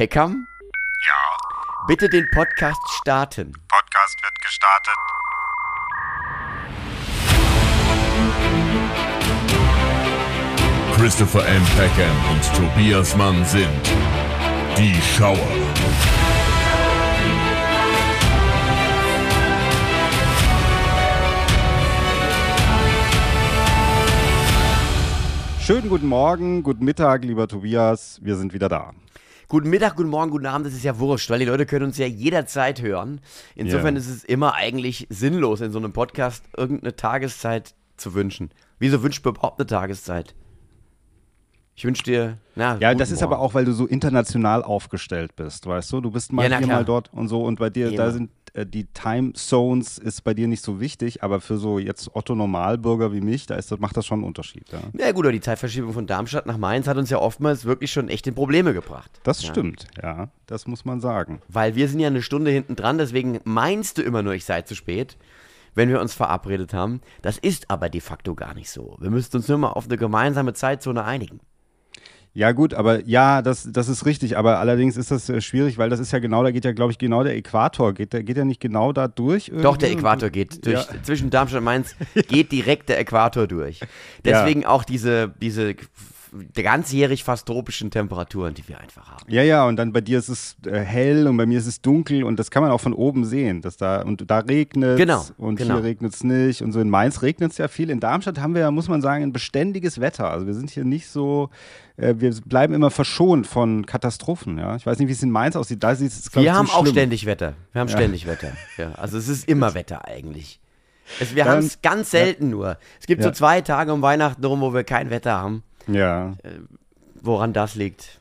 Peckham? Ja, Bitte den Podcast starten. Podcast wird gestartet. Christopher M. Peckham und Tobias Mann sind die Schauer. Schönen guten Morgen, guten Mittag, lieber Tobias. Wir sind wieder da. Guten Mittag, guten Morgen, guten Abend, das ist ja wurscht, weil die Leute können uns ja jederzeit hören. Insofern Ja. ist es immer eigentlich sinnlos, in so einem Podcast irgendeine Tageszeit zu wünschen. Wieso wünscht man überhaupt eine Tageszeit? Ich wünsche dir, na, Ja, das ist Morgen. aber auch, weil du so international aufgestellt bist, weißt du? Du bist mal Ja, hier, mal dort und so und bei dir, da Immer. sind äh, die Time Zones ist bei dir nicht so wichtig, aber für so jetzt Otto Normalbürger wie mich, da ist das, macht das schon einen Unterschied. Ja. Ja gut, aber die Zeitverschiebung von Darmstadt nach Mainz hat uns ja oftmals wirklich schon echt in Probleme gebracht. Das ja. stimmt, ja, das muss man sagen. Weil wir sind ja eine Stunde hinten dran, deswegen meinst du immer nur, ich sei zu spät, wenn wir uns verabredet haben. Das ist aber de facto gar nicht so. Wir müssten uns nur mal auf eine gemeinsame Zeitzone einigen. Ja, gut, aber ja, das, das ist richtig. Aber allerdings ist das äh, schwierig, weil das ist ja genau, da geht ja, glaube ich, genau der Äquator. Geht der, geht der nicht genau da durch? Doch, der irgendwie? Äquator geht durch, Ja. zwischen Darmstadt und Mainz geht direkt der Äquator durch. Deswegen auch diese, diese ganzjährig fast tropischen Temperaturen, die wir einfach haben. Ja, ja, und dann bei dir ist es äh, hell und bei mir ist es dunkel und das kann man auch von oben sehen. Dass da, und da regnet Genau, und genau. hier regnet es nicht. Und so in Mainz regnet es ja viel. In Darmstadt haben wir ja, muss man sagen, ein beständiges Wetter. Also wir sind hier nicht so, äh, wir bleiben immer verschont von Katastrophen. Ja? Ich weiß nicht, wie es in Mainz aussieht. Da sieht es, Wir haben zu auch ständig Wetter. Wir haben ständig Wetter. Ja, also es ist immer Wetter eigentlich. Es, wir haben es ganz selten nur. Es gibt so Ja. zwei Tage um Weihnachten rum, wo wir kein Wetter haben. Ja. Woran das liegt?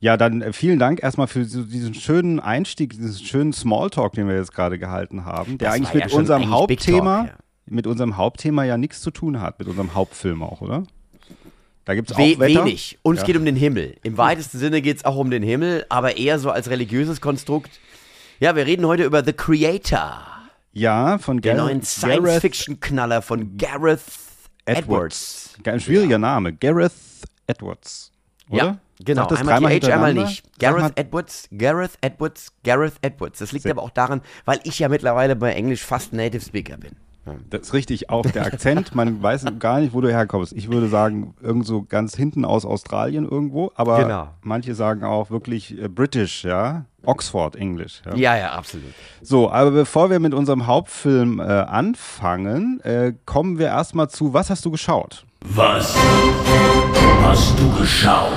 Ja, dann äh, vielen Dank erstmal für so diesen schönen Einstieg, diesen schönen Smalltalk, den wir jetzt gerade gehalten haben, der Das eigentlich mit ja schon unserem eigentlich Hauptthema, Talk, ja. mit unserem Hauptthema ja nichts zu tun hat, mit unserem Hauptfilm auch, oder? Da gibt es auch We Wetter. wenig. Uns Ja. geht um den Himmel. Im weitesten Sinne geht es auch um den Himmel, aber eher so als religiöses Konstrukt. Ja, wir reden heute über The Creator, Ja, von den Gar neuen Gareth Science-Fiction-Knaller von Gareth Edwards. Edwards. Ein schwieriger Name. Gareth Edwards. Oder? Ja, genau. Das einmal dreimal TH, einmal nicht. Gareth Edwards, Gareth Edwards, Gareth Edwards. Das liegt Sehr- aber auch daran, weil ich ja mittlerweile bei Englisch fast Native Speaker bin. Das ist richtig, auch der Akzent, man weiß gar nicht, wo du herkommst. Ich würde sagen, irgend so ganz hinten aus Australien irgendwo, aber Genau. manche sagen auch wirklich äh, British, ja, Oxford Englisch. Ja. Ja, ja, absolut. So, aber bevor wir mit unserem Hauptfilm äh, anfangen, äh, kommen wir erstmal zu, was hast du geschaut? Was hast du geschaut?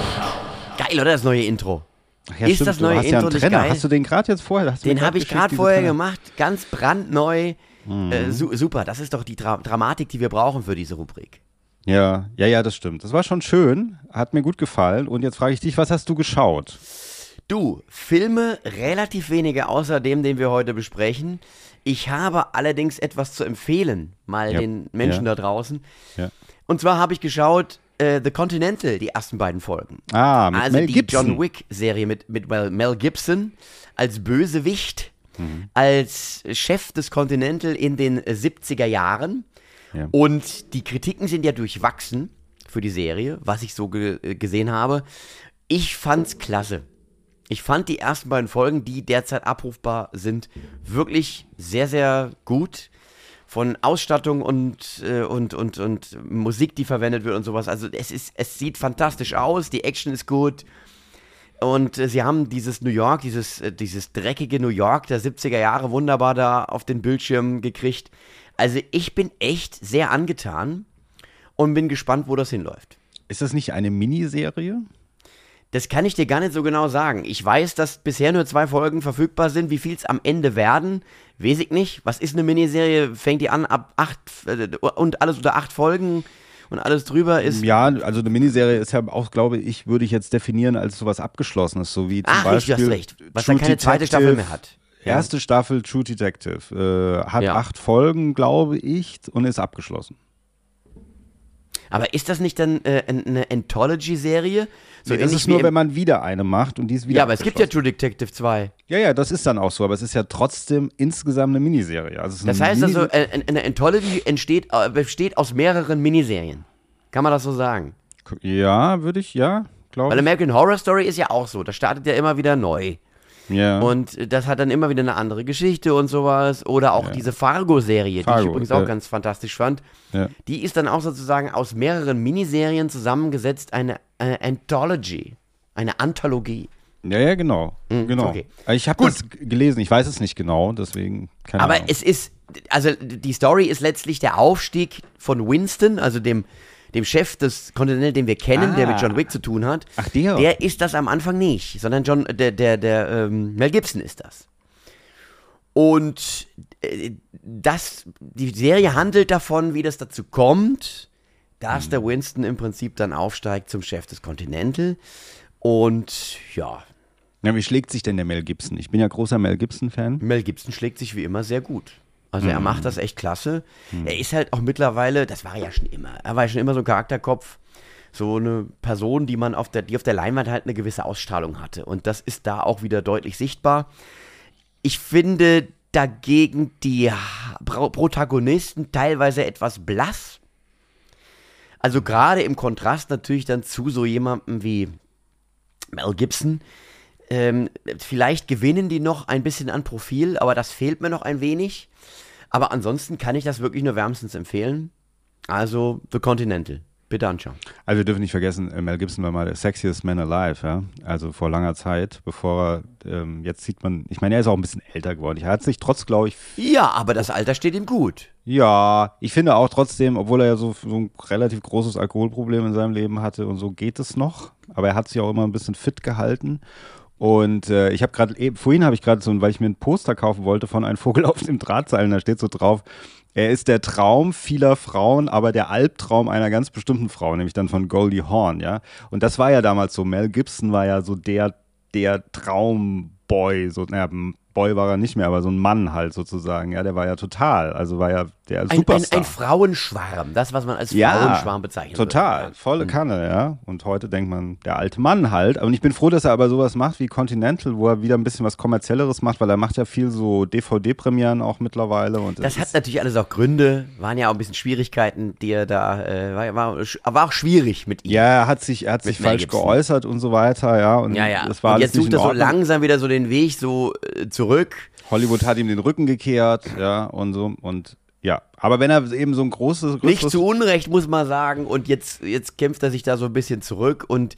Geil, oder das neue Intro? Ach ja, Ist stimmt, das du neue hast ja einen Intro nicht Trenner. geil? Hast du den gerade jetzt vorher? Den habe ich gerade vorher gemacht, ganz brandneu. Mhm. Äh, su super, das ist doch die Dra Dramatik, die wir brauchen für diese Rubrik. Ja, ja, ja, das stimmt. Das war schon schön, hat mir gut gefallen. Und jetzt frage ich dich, was hast du geschaut? Du, Filme relativ wenige außer dem, den wir heute besprechen. Ich habe allerdings etwas zu empfehlen, mal Ja. den Menschen Ja. da draußen. Ja. Und zwar habe ich geschaut äh, The Continental, die ersten beiden Folgen. Ah, mit also Mel die Gibson. John Wick-Serie mit, mit Mel Gibson als Bösewicht, Mhm. als Chef des Continental in den äh, 70er Jahren. Ja. Und die Kritiken sind ja durchwachsen für die Serie, was ich so ge äh, gesehen habe. Ich fand's klasse. Ich fand die ersten beiden Folgen, die derzeit abrufbar sind, wirklich sehr, sehr gut. Von Ausstattung und, äh, und, und, und Musik, die verwendet wird und sowas. Also es, ist, es sieht fantastisch aus, die Action ist gut. Und äh, sie haben dieses New York, dieses, äh, dieses dreckige New York der 70er Jahre wunderbar da auf den Bildschirm gekriegt. Also ich bin echt sehr angetan und bin gespannt, wo das hinläuft. Ist das nicht eine Miniserie? Das kann ich dir gar nicht so genau sagen. Ich weiß, dass bisher nur zwei Folgen verfügbar sind. Wie viel es am Ende werden, weiß ich nicht. Was ist eine Miniserie? Fängt die an ab acht äh, und alles unter acht Folgen und alles drüber ist. Ja, also eine Miniserie ist ja auch, glaube ich, würde ich jetzt definieren als sowas Abgeschlossenes, so wie zum Ach, Beispiel. richtig, du hast recht. Was True dann keine zweite Staffel mehr hat. Ja. Erste Staffel True Detective äh, hat Ja. acht Folgen, glaube ich, und ist abgeschlossen. Aber ist das nicht dann äh, ein- eine Anthology-Serie? So nee, das ist nur, wenn man wieder eine macht und die ist wieder Ja, aber es gibt ja. True Detective 2. Ja, ja, das ist dann auch so, aber es ist ja trotzdem insgesamt eine Miniserie. Also Das heißt Mini also, äh, eine Anthology entsteht, äh, besteht aus mehreren Miniserien. Kann man das so sagen? Ja, würde ich, ja. glaube Weil ich. American Horror Story ist ja auch so, das startet ja immer wieder neu. Ja. Und das hat dann immer wieder eine andere Geschichte und sowas. Oder auch diese Fargo-Serie, die ich Fargo, übrigens auch ganz fantastisch fand. Die ist dann auch sozusagen aus mehreren Miniserien zusammengesetzt, eine, eine Anthology, eine Anthologie. ja, ja, genau. genau. Hm, okay. Ich habe das gelesen, ich weiß es nicht genau, deswegen keine Aber Ahnung. es ist, also die Story ist letztlich der Aufstieg von Winston, also dem, dem Chef des Continental, den wir kennen, der mit Ah. John Wick zu tun hat. Ach, der. Der ist das am Anfang nicht, sondern John, der, der, der ähm, Mel Gibson ist das. Und äh, das, die Serie handelt davon, wie das dazu kommt, dass der Winston im Prinzip dann aufsteigt zum Chef des Continental. Und ja, ja, wie schlägt sich denn der Mel Gibson? Ich bin ja großer Mel Gibson-Fan. Mel Gibson schlägt sich wie immer sehr gut. Also er macht das echt klasse. Er ist halt auch mittlerweile, das war er ja schon immer, er war ja schon immer so ein Charakterkopf, so eine Person, die man auf der, die auf der Leinwand halt eine gewisse Ausstrahlung hatte. Und das ist da auch wieder deutlich sichtbar. Ich finde dagegen die Protagonisten teilweise etwas blass. Also gerade im Kontrast natürlich dann zu so jemandem wie Mel Gibson. Ähm, vielleicht gewinnen die noch ein bisschen an Profil, aber das fehlt mir noch ein wenig. Aber ansonsten kann ich das wirklich nur wärmstens empfehlen. Also The Continental. Bitte anschauen. Also wir dürfen nicht vergessen, äh, Mel Gibson war mal der sexiest man alive, ja. Also vor langer Zeit, bevor er, ähm, jetzt sieht man, ich meine, er ist auch ein bisschen älter geworden. Er hat sich trotz, glaube ich, Ja, aber das Alter steht ihm gut. Ja, ich finde auch trotzdem, obwohl er ja so, so ein relativ großes Alkoholproblem in seinem Leben hatte und so geht es noch. Aber er hat sich auch immer ein bisschen fit gehalten. Und äh, ich habe gerade, eben- vorhin habe ich gerade so, weil ich mir ein Poster kaufen wollte von einem Vogel auf dem Drahtseil, und da steht so drauf, er ist der Traum vieler Frauen, aber der Albtraum einer ganz bestimmten Frau, nämlich dann von Goldie Hawn, ja. Und das war ja damals so, Mel Gibson war ja so der, der Traumboy, so, naja, Boy war er nicht mehr, aber so ein Mann halt sozusagen, ja, der war ja total, also war ja der Ein, ein, Superstar. ein Frauenschwarm, das, was man als Ja, Frauenschwarm bezeichnet. Total, volle Kanne, ja. Und heute denkt man, der alte Mann halt. Und ich bin froh, dass er aber sowas macht wie Continental, wo er wieder ein bisschen was kommerzielleres macht, weil er macht ja viel so DVD-Premieren auch mittlerweile. Und Das hat natürlich alles auch Gründe, waren ja auch ein bisschen Schwierigkeiten, die er da, äh, war, war, war auch schwierig mit ihm. ja, er hat sich, er hat sich falsch Gibson. geäußert und so weiter, ja. Und ja, ja. das war Und jetzt sucht er so langsam wieder so den Weg so äh, zurück. Hollywood hat ihm den Rücken gekehrt, ja, und so. Und ja, aber wenn er eben so ein großes, Nicht zu Unrecht, muss man sagen. Und jetzt, jetzt kämpft er sich da so ein bisschen zurück. Und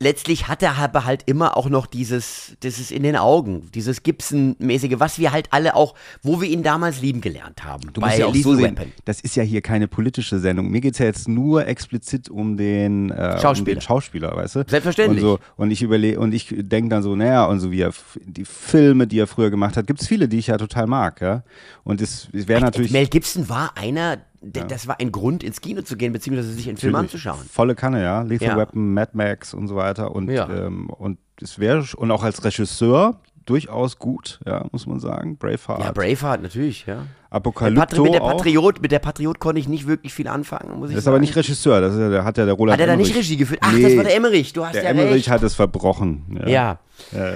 letztlich hat er aber halt immer auch noch dieses, dieses in den Augen, dieses Gibson-mäßige, was wir halt alle auch, wo wir ihn damals lieben gelernt haben. Du bei musst ja auch Lethal so sehen, Weapon. das ist ja hier keine politische Sendung. Mir geht es ja jetzt nur explizit um den, äh, um Schauspieler. den Schauspieler, weißt du? Selbstverständlich. Und, so, und ich überlege, und ich denke dann so, naja, und so wie er, die Filme, die er früher gemacht hat, gibt es viele, die ich ja total mag, ja. Und es, es wäre natürlich. Mel Gibson war einer, d- das war ein Grund, ins Kino zu gehen, beziehungsweise sich einen Film anzuschauen. Volle Kanne, ja. Lethal Ja. Weapon, Mad Max und so weiter. Und, Ja. ähm, und es wäre, und auch als Regisseur durchaus gut, ja, muss man sagen. Braveheart. Ja, Braveheart natürlich, ja. Der Apokalypto mit der. Patriot, mit der Patriot konnte ich nicht wirklich viel anfangen, muss ich Das ist sagen. aber nicht Regisseur, das ist, ja- der hat ja der Roland Hat er da nicht. Regie geführt? Ach, Nee, das war der Emmerich, du hast Der ja Emmerich recht. hat es verbrochen. Ja.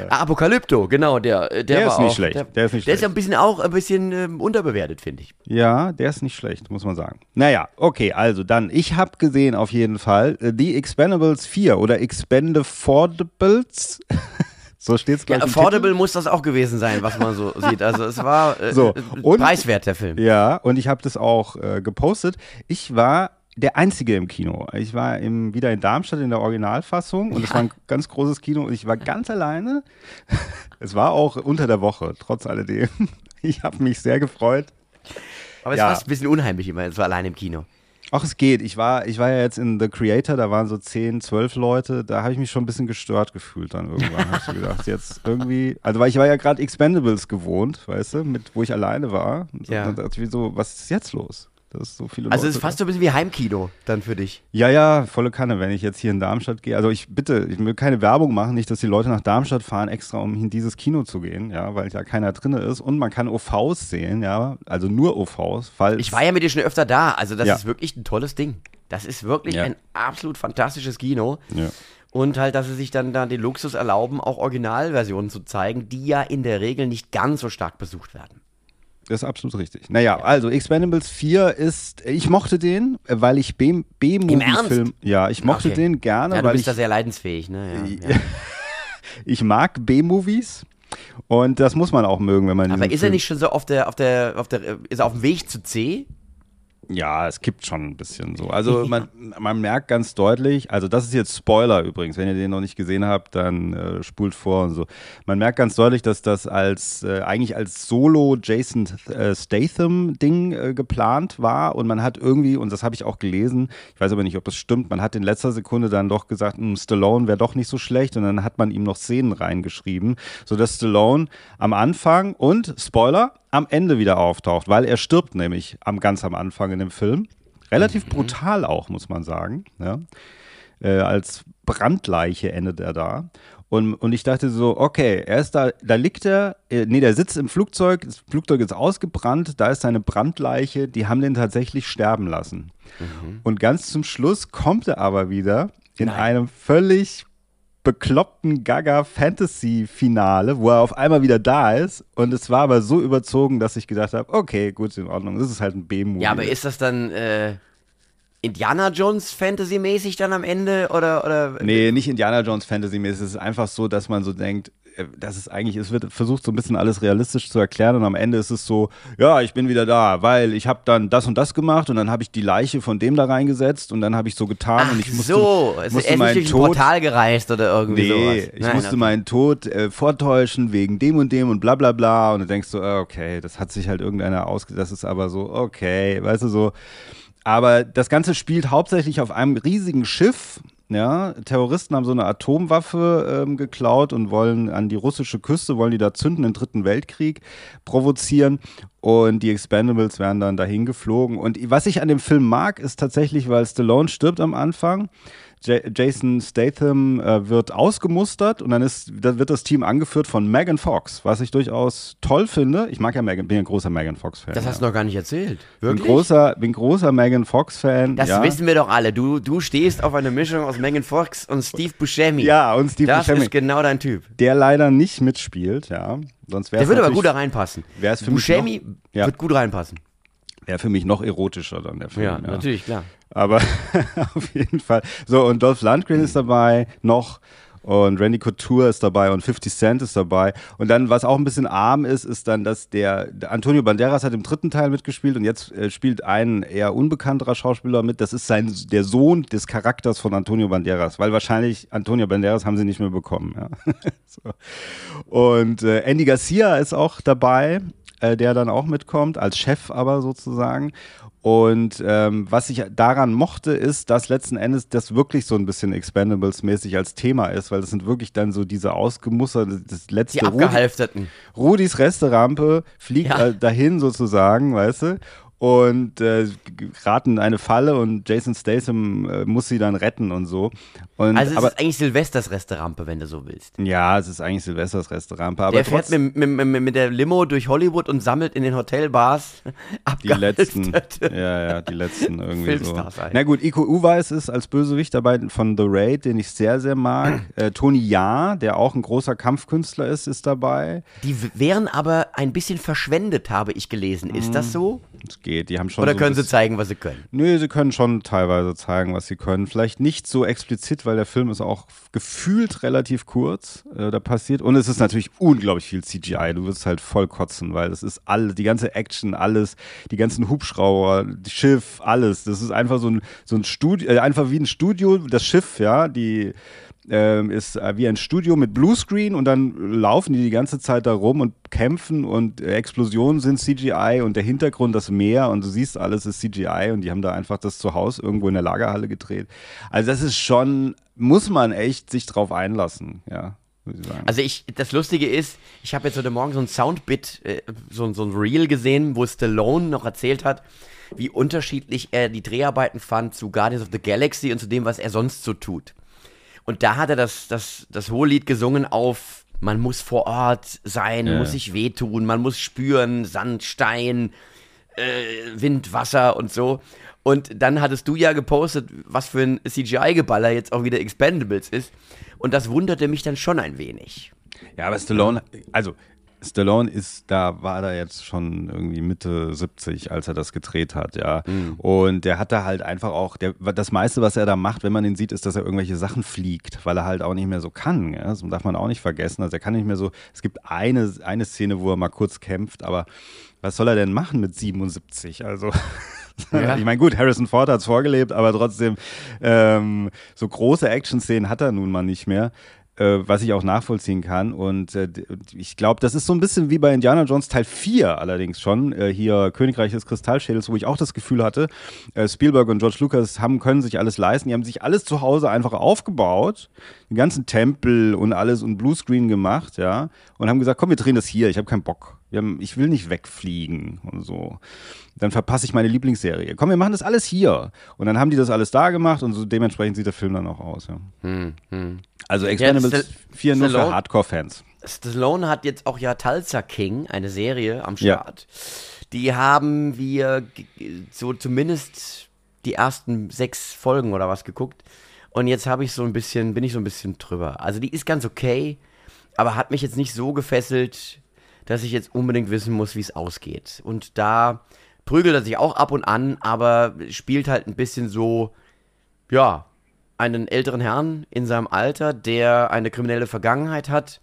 Ah, Apokalypto, genau, der, der, Der war ist nicht auch, schlecht, Der, der ist nicht der ist ja schlecht. ein bisschen auch ein bisschen ähm, unterbewertet, finde ich. Ja, der ist nicht schlecht, muss man sagen. Naja, okay, also dann, ich habe gesehen auf jeden Fall äh, The Expendables 4 oder Expendables. so steht's Ja, gleich im affordable muss das auch gewesen sein, was man so sieht. Also es war äh, So, äh, und- preiswert, der Film. Titel. Ja, und ich habe das auch äh, gepostet. Ich war der Einzige im Kino. Ich war im, wieder in Darmstadt in der Originalfassung und es war ein ganz großes Kino und ich war ganz alleine. es war auch unter der Woche, trotz alledem. Ich habe mich sehr gefreut. Aber es Ja. war ein bisschen unheimlich immer, es war allein im Kino. Ach, es geht. Ich war, ich war ja jetzt in The Creator, da waren so 10, 12 Leute. Da habe ich mich schon ein bisschen gestört gefühlt dann irgendwann. habe ich gedacht, jetzt irgendwie. Also, weil ich war ja gerade Expendables gewohnt, weißt du, mit, wo ich alleine war. Und Ja. dann dachte ich so, was ist jetzt los? Das ist so viele Also es ist fast so ein bisschen wie Heimkino dann für dich. ja, ja, volle Kanne, wenn ich jetzt hier in Darmstadt gehe. Also ich bitte, ich will keine Werbung machen, nicht, dass die Leute nach Darmstadt fahren, extra um in dieses Kino zu gehen, ja, weil da keiner drin ist. Und man kann OVs sehen, ja, also nur OVs, falls. Ich war ja mit dir schon öfter da, also das Ja. ist wirklich ein tolles Ding. Das ist wirklich Ja. ein absolut fantastisches Kino. Ja. Und halt, dass sie sich dann da den Luxus erlauben, auch Originalversionen zu zeigen, die ja in der Regel nicht ganz so stark besucht werden. Das ist absolut richtig. Naja, also Expendables 4 ist, ich mochte den, weil ich B-Movie-Film, ja, ich mochte Okay. den gerne, Ja, du weil bist ich, da sehr leidensfähig, ne? Ja, ja. ich mag B-Movies und das muss man auch mögen, wenn man Aber ist er nicht schon so auf der, auf der, auf der, ist er auf dem Weg zu C? Ja, es kippt schon ein bisschen so. Also man, man merkt ganz deutlich, also das ist jetzt Spoiler übrigens, wenn ihr den noch nicht gesehen habt, dann äh, spult vor und so. Man merkt ganz deutlich, dass das als äh, eigentlich als Solo Jason äh, Statham Ding äh, geplant war und man hat irgendwie und das habe ich auch gelesen, ich weiß aber nicht, ob das stimmt, man hat in letzter Sekunde dann doch gesagt, hm, Stallone wäre doch nicht so schlecht und dann hat man ihm noch Szenen reingeschrieben, so dass Stallone am Anfang und Spoiler am Ende wieder auftaucht, weil er stirbt nämlich am ganz am Anfang in dem Film. Relativ brutal auch, muss man sagen. Ja. Äh, als Brandleiche endet er da. Und, und ich dachte so, okay, er ist da, da liegt er, äh, nee, der sitzt im Flugzeug, das Flugzeug ist ausgebrannt, da ist seine Brandleiche, die haben den tatsächlich sterben lassen. Und ganz zum Schluss kommt er aber wieder in Nein. einem völlig bekloppten Gaga-Fantasy-Finale, wo er auf einmal wieder da ist. Und es war aber so überzogen, dass ich gedacht habe, okay, gut, ist in Ordnung. Das ist halt ein B-Movie. Ja, aber ist das dann äh, Indiana Jones Fantasy-mäßig dann am Ende oder oder? Nee, nicht Indiana Jones Fantasy-mäßig. Es ist einfach so, dass man so denkt, äh, das ist eigentlich, es wird versucht so ein bisschen alles realistisch zu erklären und am Ende ist es so, ja, ich bin wieder da, weil ich habe dann das und das gemacht und dann habe ich die Leiche von dem da reingesetzt und dann habe ich so getan Ach und ich musste, so, es musste ist meinen durch ein Tod Portal gereist oder irgendwie Nee, sowas. ich Nein, musste okay. meinen Tod äh, vortäuschen wegen dem und dem und bla bla bla. Und du denkst so, ah, okay, das hat sich halt irgendeiner ausge... Das ist aber so, okay, weißt du so. Aber das Ganze spielt hauptsächlich auf einem riesigen Schiff. Ja, Terroristen haben so eine Atomwaffe ähm, geklaut und wollen an die russische Küste, wollen die da zünden, den dritten Weltkrieg provozieren. Und die Expendables werden dann dahin geflogen. Und was ich an dem Film mag, ist tatsächlich, weil Stallone stirbt am Anfang. J Jason Statham äh, wird ausgemustert und dann ist, da wird das Team angeführt von Megan Fox, was ich durchaus toll finde. Ich mag ja Megan, bin ein großer Megan Fox-Fan. Das hast du noch gar nicht erzählt. bin Wirklich? großer, bin großer Megan Fox-Fan. das ja. wissen wir doch alle. Du, du stehst auf eine Mischung aus Megan Fox und Steve Buscemi. Ja, und Steve Das Buscemi, ist genau dein Typ. der leider nicht mitspielt, ja. Sonst Der würde aber gut da reinpassen. Buscemi noch- ja. wird gut reinpassen. Wäre für mich noch erotischer dann der Film. Ja, natürlich, klar. Aber auf jeden Fall. So, und Dolph Lundgren ist dabei noch. Und Randy Couture ist dabei und 50 Cent ist dabei. Und dann, was auch ein bisschen arm ist, ist dann, dass der, der Antonio Banderas hat im dritten Teil mitgespielt und jetzt äh, spielt ein eher unbekannterer Schauspieler mit. Das ist sein, der Sohn des Charakters von Antonio Banderas, weil wahrscheinlich Antonio Banderas haben sie nicht mehr bekommen. Ja. so. Und äh, Andy Garcia ist auch dabei, äh, der dann auch mitkommt, als Chef aber sozusagen. Und ähm, was ich daran mochte, ist, dass letzten Endes das wirklich so ein bisschen Expendables-mäßig als Thema ist, weil das sind wirklich dann so diese ausgemusterte, das letzte Die Rudi- abgehalfterten. Rudis Resterampe fliegt Ja. dahin sozusagen, weißt du? Und äh, geraten in eine Falle und Jason Statham äh, muss sie dann retten und so. Und, Also es aber, ist eigentlich Silvesters Resterampe, wenn du so willst. ja, es ist eigentlich Silvesters Resterampe, aber Der fährt mit, mit, mit, mit der Limo durch Hollywood und sammelt in den Hotelbars die letzten, ja, ja, die letzten irgendwie so. Ein. Na gut, Iko Uweis ist als Bösewicht dabei von The Raid, den ich sehr, sehr mag. äh, Tony Jaa, der auch ein großer Kampfkünstler ist, ist dabei. Die wären aber ein bisschen verschwendet, habe ich gelesen. Ist das so? Es geht, die haben schon Oder so können sie zeigen, was sie können? Nö, sie können schon teilweise zeigen, was sie können. Vielleicht nicht so explizit, weil der Film ist auch gefühlt relativ kurz. Äh, da passiert. Und es ist natürlich unglaublich viel CGI. Du wirst halt voll kotzen, weil das ist alle, die ganze Action, alles, die ganzen Hubschrauber, das Schiff, alles. Das ist einfach so ein, so ein Studio, äh, einfach wie ein Studio, das Schiff, ja, die ähm, ist äh, wie ein Studio mit Bluescreen und dann laufen die die ganze Zeit da rum und kämpfen und Explosionen sind CGI und der Hintergrund das Meer und du siehst alles ist CGI und die haben da einfach das zu Hause irgendwo in der Lagerhalle gedreht. Also das ist schon, muss man echt sich drauf einlassen, ja. Also ich, das Lustige ist, ich habe jetzt heute Morgen so ein Soundbit, äh, so, so ein Reel gesehen, wo Stallone noch erzählt hat, wie unterschiedlich er die Dreharbeiten fand zu Guardians of the Galaxy und zu dem, was er sonst so tut. Und da hat er das, das, das Hohelied gesungen auf, man muss vor Ort sein, Ja. muss sich wehtun, man muss spüren, Sand, Stein, äh, Wind, Wasser und so. Und dann hattest du ja gepostet, was für ein CGI-Geballer jetzt auch wieder Expendables ist. Und das wunderte mich dann schon ein wenig. Ja, aber Stallone, also Stallone ist, da war er jetzt schon irgendwie Mitte 70, als er das gedreht hat, ja. Und der hat da halt einfach auch, der, das meiste, was er da macht, wenn man ihn sieht, ist, dass er irgendwelche Sachen fliegt, weil er halt auch nicht mehr so kann. Ja? Das darf man auch nicht vergessen. Also er kann nicht mehr so, es gibt eine, eine Szene, wo er mal kurz kämpft, aber was soll er denn machen mit 77? Also. Ja. Ich meine, gut, Harrison Ford hat es vorgelebt, aber trotzdem, ähm, so große Action-Szenen hat er nun mal nicht mehr äh, was ich auch nachvollziehen kann. Und äh, ich glaube, das ist so ein bisschen wie bei Indiana Jones Teil 4 allerdings schon, äh, hier Königreich des Kristallschädels, wo ich auch das Gefühl hatte, äh, Spielberg und George Lucas haben, können sich alles leisten. Die haben sich alles zu Hause einfach aufgebaut, den ganzen Tempel und alles und Bluescreen gemacht, ja, und haben gesagt, komm, wir drehen das hier, ich habe keinen Bock. Haben, ich will nicht wegfliegen und so. Dann verpasse ich meine Lieblingsserie. Komm, wir machen das alles hier. Und dann haben die das alles da gemacht und so dementsprechend sieht der Film dann auch aus. Ja. Hm, Also Expendables Stall- 4 nur für Hardcore-Fans. Stallone hat jetzt auch ja Tulsa King, eine Serie am Ja. Start. Die haben wir so zumindest die ersten sechs Folgen oder was geguckt. Und jetzt habe ich so ein bisschen, bin ich so ein bisschen drüber. Also die ist ganz okay, aber hat mich jetzt nicht so gefesselt, dass ich jetzt unbedingt wissen muss, wie es ausgeht. Und da prügelt er sich auch ab und an, aber spielt halt ein bisschen so, ja, einen älteren Herrn in seinem Alter, der eine kriminelle Vergangenheit hat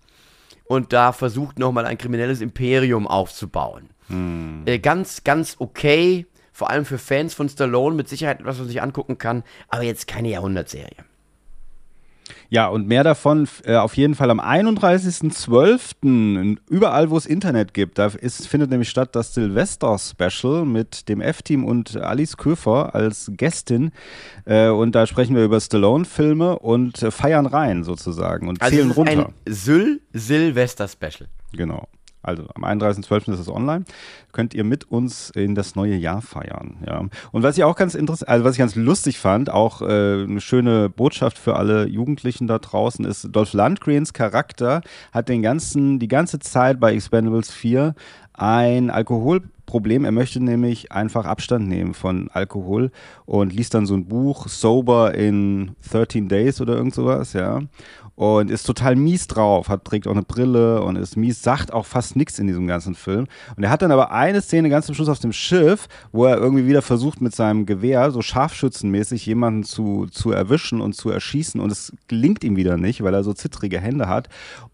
und da versucht nochmal ein kriminelles Imperium aufzubauen. Äh, ganz, ganz okay, vor allem für Fans von Stallone, mit Sicherheit etwas, was man sich angucken kann, aber jetzt keine Jahrhundertserie. Ja, und mehr davon äh, auf jeden Fall am 31.12. Überall, wo es Internet gibt. Da ist, findet nämlich statt das Silvester-Special mit dem F-Team und Alice Köfer als Gästin. Äh, und da sprechen wir über Stallone-Filme und äh, feiern rein sozusagen und Also zählen runter. ein Syl-Silvester-Special. Genau. Also am 31.12. ist es online. Könnt ihr mit uns in das neue Jahr feiern. Ja. Und was ich auch ganz interessant, also was ich ganz lustig fand, auch äh, eine schöne Botschaft für alle Jugendlichen da draußen ist, Dolph Lundgrens Charakter hat den ganzen, die ganze Zeit bei Expendables 4 ein Alkoholproblem. Er möchte nämlich einfach Abstand nehmen von Alkohol und liest dann so ein Buch, Sober in 13 Days oder irgend sowas, ja. Und ist total mies drauf, hat, trägt auch eine Brille und ist mies, sagt auch fast nichts in diesem ganzen Film. Und er hat dann aber eine Szene ganz zum Schluss auf dem Schiff, wo er irgendwie wieder versucht, mit seinem Gewehr so scharfschützenmäßig jemanden zu, zu erwischen und zu erschießen. Und es gelingt ihm wieder nicht, weil er so zittrige Hände hat.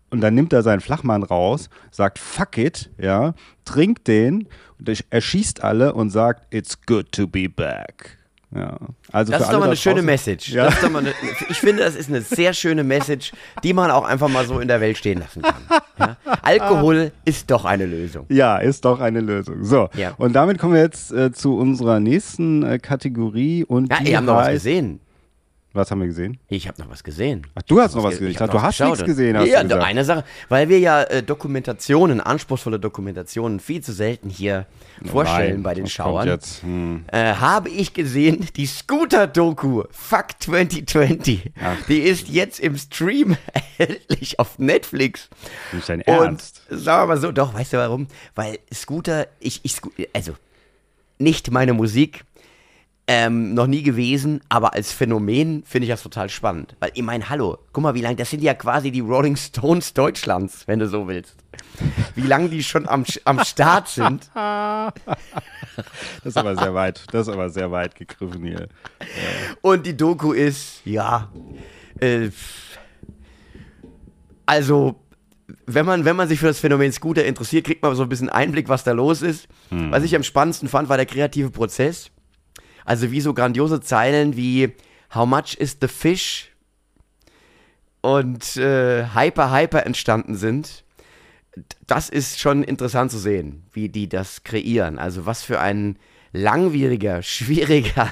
Und dann nimmt er seinen Flachmann raus, sagt fuck it, ja, trinkt den, und er- erschießt alle und sagt it's good to be back. Ja, also Das ist doch mal eine schöne draußen- Message. Ja. Eine, ich finde, das ist eine sehr schöne Message, die man auch einfach mal so in der Welt stehen lassen kann. Ja? Alkohol ist doch eine Lösung. Ja, ist doch eine Lösung. So, Ja. und damit kommen wir jetzt äh, zu unserer nächsten äh, Kategorie. Und Ja, die ihr habt noch was gesehen. Was haben wir gesehen? Ich habe noch was gesehen. Ach, du hast noch was gesehen. Ich dachte, du hast nichts gesehen, hast ja, du gesagt. eine Sache, weil wir ja äh, Dokumentationen, anspruchsvolle Dokumentationen viel zu selten hier vorstellen Nein, bei den Schauern. Hm. Äh, habe ich gesehen, die Scooter-Doku Fuck 2020. Die ist jetzt im Stream erhältlich auf Netflix. Nicht dein Und Ernst? sagen wir mal so, doch, weißt du warum? Weil Scooter, ich, ich, also nicht meine Musik, ähm, noch nie gewesen, aber als Phänomen finde ich das total spannend. Weil ich meine, hallo, guck mal, wie lange, das sind ja quasi die Rolling Stones Deutschlands, wenn du so willst. Wie lange die schon am, am Start sind. Das ist aber sehr weit. Das ist aber sehr weit gegriffen hier. Und die Doku ist, ja, äh, also, wenn man, wenn man sich für das Phänomen Scooter interessiert, kriegt man so ein bisschen Einblick, was da los ist. Was ich am spannendsten fand, war der kreative Prozess. Also wie so grandiose Zeilen wie How much is the fish? Und äh, Hyper Hyper entstanden sind. Das ist schon interessant zu sehen, wie die das kreieren. Also was für ein langwieriger, schwieriger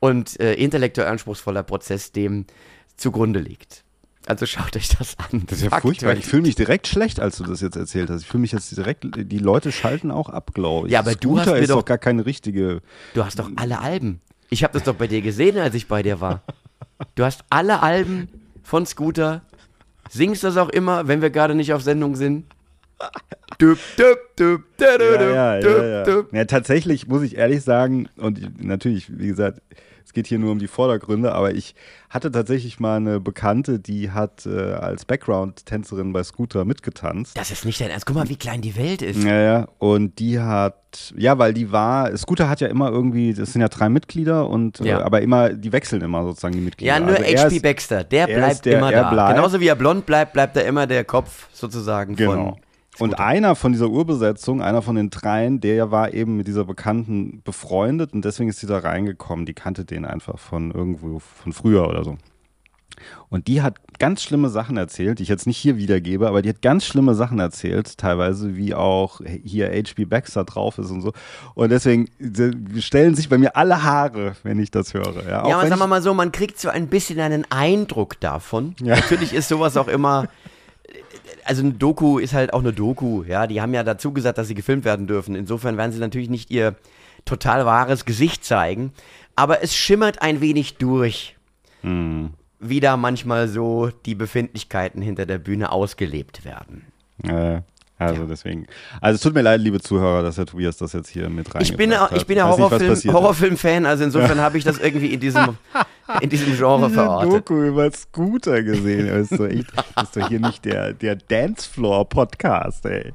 und äh, intellektuell anspruchsvoller Prozess dem zugrunde liegt. Also schaut euch das an. Das ist ja Fuck furchtbar. Ich 20. fühle mich direkt schlecht, als du das jetzt erzählt hast. Ich fühle mich jetzt direkt, die Leute schalten auch ab, glaube ich. Ja, aber du hast Scooter mir ist doch- gar keine richtige. Du hast doch alle Alben. Ich habe das doch bei dir gesehen, als ich bei dir war. Du hast alle Alben von Scooter. Singst das auch immer, wenn wir gerade nicht auf Sendung sind. Düb, düb, düb, dü, dü, Ja, ja, ja, ja. tatsächlich muss ich ehrlich sagen, und natürlich, wie gesagt, Es geht hier nur um die Vordergründe, aber ich hatte tatsächlich mal eine Bekannte, die hat äh, als Background-Tänzerin bei Scooter mitgetanzt. Das ist nicht dein Ernst. Guck mal, wie klein die Welt ist. Ja, ja. Und die hat, ja, weil die war, Scooter hat ja immer irgendwie, das sind ja drei Mitglieder und Ja. äh, aber immer, die wechseln immer sozusagen die Mitglieder. Ja, nur Also HP Baxter, der er bleibt der- immer er da. bleibt. Genauso wie er blond bleibt, bleibt er immer der Kopf sozusagen Genau. von. Und einer von dieser Urbesetzung, einer von den dreien, der war eben mit dieser Bekannten befreundet und deswegen ist sie da reingekommen. Die kannte den einfach von irgendwo, von früher oder so. Und die hat ganz schlimme Sachen erzählt, die ich jetzt nicht hier wiedergebe, aber die hat ganz schlimme Sachen erzählt, teilweise wie auch hier H.B. Baxter drauf ist und so. Und deswegen stellen sich bei mir alle Haare, wenn ich das höre. Ja, Ja, aber sagen wir mal so, man kriegt so ein bisschen einen Eindruck davon. Ja. Natürlich ist sowas auch immer. Also eine Doku ist halt auch eine Doku, ja. Die haben ja dazu gesagt, dass sie gefilmt werden dürfen. Insofern werden sie natürlich nicht ihr total wahres Gesicht zeigen. Aber es schimmert ein wenig durch, Hm. wie da manchmal so die Befindlichkeiten hinter der Bühne ausgelebt werden. Äh, also Ja. deswegen. Also es tut mir leid, liebe Zuhörer, dass der Tobias das jetzt hier mit rein Ich bin, ja- ich bin ja Horrorfilm, Horrorfilm-Fan, also insofern habe ich das irgendwie in diesem, in diesem Genre eine verortet. Doku über Scooter gesehen. Das ist doch, echt, das ist doch hier nicht der, der Dancefloor-Podcast, ey.